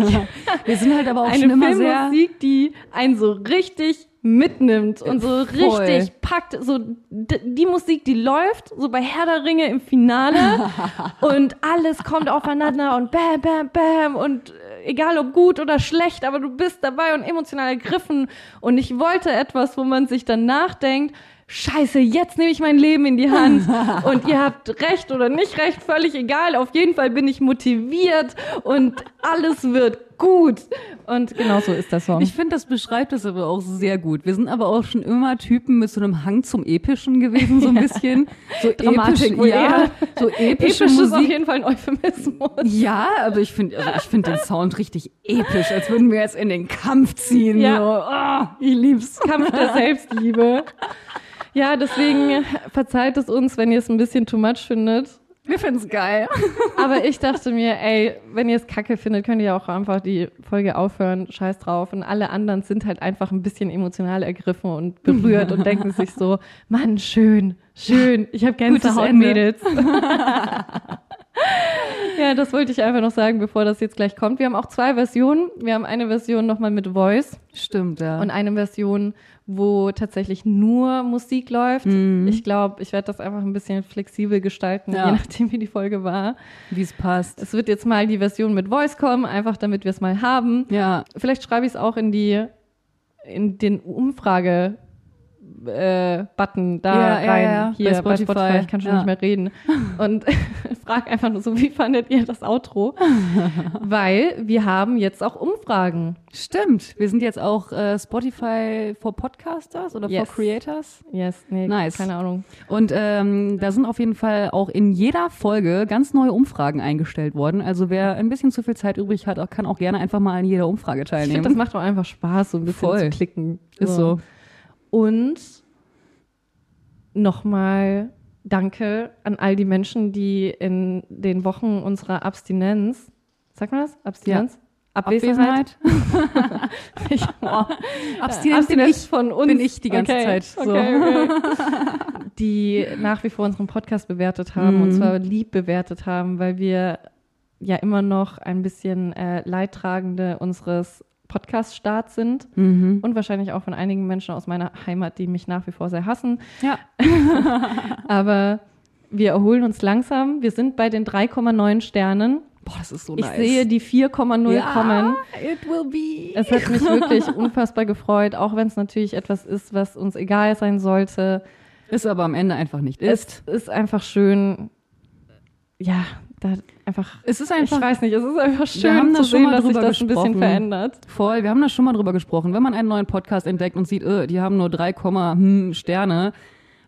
Wir sind halt aber auch Eine schon immer sehr. Filmmusik, die einen so richtig mitnimmt und so Voll. richtig packt. So die Musik, die läuft, so bei Herr der Ringe im Finale und alles kommt aufeinander und bam, bam, bam und äh, egal ob gut oder schlecht, aber du bist dabei und emotional ergriffen und ich wollte etwas, wo man sich dann nachdenkt, Scheiße, jetzt nehme ich mein Leben in die Hand und ihr habt recht oder nicht recht, völlig egal. Auf jeden Fall bin ich motiviert und alles wird gut. Und genau so ist der Song. Ich finde, das beschreibt es aber auch sehr gut. Wir sind aber auch schon immer Typen mit so einem Hang zum Epischen gewesen, so ein bisschen. So Dramatik wohl episch, ja, so epische Episch ist auf Musik. jeden Fall ein Euphemismus. Ja, aber ich finde, also ich finde den Sound richtig episch, als würden wir jetzt in den Kampf ziehen. Ja. So. Ah, ich lieb's. Kampf der Selbstliebe. Ja, deswegen verzeiht es uns, wenn ihr es ein bisschen too much findet. Wir finden's geil. Aber ich dachte mir, ey, wenn ihr es kacke findet, könnt ihr auch einfach die Folge aufhören, scheiß drauf. Und alle anderen sind halt einfach ein bisschen emotional ergriffen und berührt und denken sich so, Mann, schön, schön, ich habe Gänsehaut. Mädels. ja, das wollte ich einfach noch sagen, bevor das jetzt gleich kommt. Wir haben auch zwei Versionen. Wir haben eine Version nochmal mit Voice Stimmt, ja. und eine Version, wo tatsächlich nur Musik läuft. Ich glaube, ich werde das einfach ein bisschen flexibel gestalten, Ja. je nachdem, wie die Folge war. Wie es passt. Es wird jetzt mal die Version mit Voice kommen, einfach damit wir es mal haben. Ja, Vielleicht schreibe ich es auch in die in den Umfrage äh, Button da Ja, ja, rein ja, hier bei bei Spotify. Spotify. Ich kann schon Ja. nicht mehr reden und frag einfach nur so, wie fandet ihr das Outro? Weil wir haben jetzt auch Umfragen. stimmt. Wir sind jetzt auch äh, Spotify for Podcasters oder Yes. for Creators. Yes, nee, Nice. keine Ahnung. Und ähm, da sind auf jeden Fall auch in jeder Folge ganz neue Umfragen eingestellt worden. Also wer ein bisschen zu viel Zeit übrig hat, kann auch gerne einfach mal an jeder Umfrage Ich finde, teilnehmen. das macht auch einfach Spaß, so ein bisschen Voll. zu klicken. ist so. Und nochmal Danke an all die Menschen, die in den Wochen unserer Abstinenz, sagt man das? Abstinenz? Abwesenheit? Ich, oh. Abstinenz bin Abstinenz ich, von uns. bin ich die ganze okay. Zeit. So. Okay, okay. Die nach wie vor unseren Podcast bewertet haben Mhm. und zwar lieb bewertet haben, weil wir ja immer noch ein bisschen äh, Leidtragende unseres Podcast-Starts sind Mhm. und wahrscheinlich auch von einigen Menschen aus meiner Heimat, die mich nach wie vor sehr hassen. Ja. Aber wir erholen uns langsam. Wir sind bei den 3,9 Sternen. Boah, das ist so Ich nice. sehe die 4,0 ja, kommen. It will be. Es hat mich wirklich unfassbar gefreut, auch wenn es natürlich etwas ist, was uns egal sein sollte. ist aber am Ende einfach nicht ist. Es ist einfach schön, ja, da einfach, Es ist einfach ich weiß nicht, es ist einfach schön haben zu sehen, dass sich das ein bisschen gesprochen. verändert. voll. Wir haben da schon mal drüber gesprochen. Wenn man einen neuen Podcast entdeckt und sieht, äh, die haben nur 3, hm, Sterne.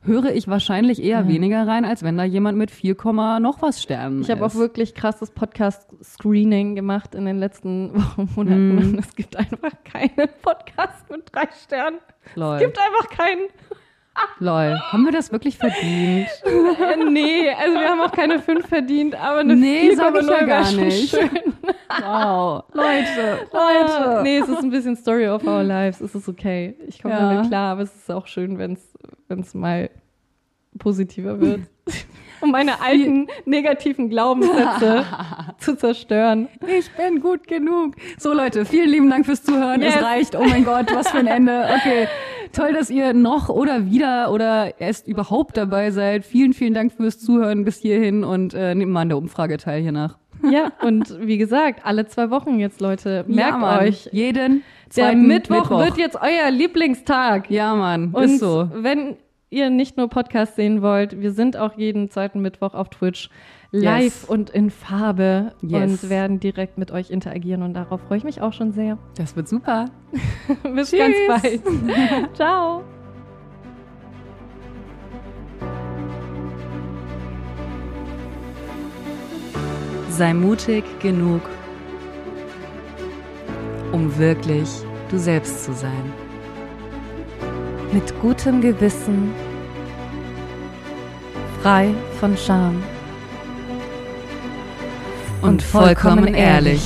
höre ich wahrscheinlich eher Ja. weniger rein, als wenn da jemand mit 4, Komma noch was Sternen Ich habe auch wirklich krasses Podcast-Screening gemacht in den letzten Wochen, Monaten. Mm. Es gibt einfach keinen Podcast mit drei Sternen. Lol. Es gibt einfach keinen. Lol. Haben wir das wirklich verdient? Äh, nee, also wir haben auch keine fünf verdient, aber eine Nee, 4,0 sag ich ja gar nicht. Schön. Wow. Leute, Ah, nee, es ist ein bisschen Story of our lives. Es ist okay. Ich komme Ja. damit klar, aber es ist auch schön, wenn es mal positiver wird. um meine alten negativen Glaubenssätze zu zerstören. Ich bin gut genug. So Leute, vielen lieben Dank fürs Zuhören. Yes. Es reicht. Oh mein Gott, was für ein Ende. Okay. Toll, dass ihr noch oder wieder oder erst überhaupt dabei seid. Vielen, vielen Dank fürs Zuhören bis hierhin und äh, nehmt mal an der Umfrage teil hier nach. Ja, und wie gesagt, alle zwei Wochen jetzt, Leute. Merkt ja, euch, Jeden der zweiten Mittwoch, wird jetzt euer Lieblingstag. Ja, Mann. Und ist so. wenn ihr nicht nur Podcast sehen wollt, wir sind auch jeden zweiten Mittwoch auf Twitch live Yes. und in Farbe Yes. und werden direkt mit euch interagieren und darauf freue ich mich auch schon sehr. Das wird super. Bis Tschüss. ganz bald. Ciao. Sei mutig genug, um wirklich du selbst zu sein. Mit gutem Gewissen, frei von Scham Und vollkommen ehrlich.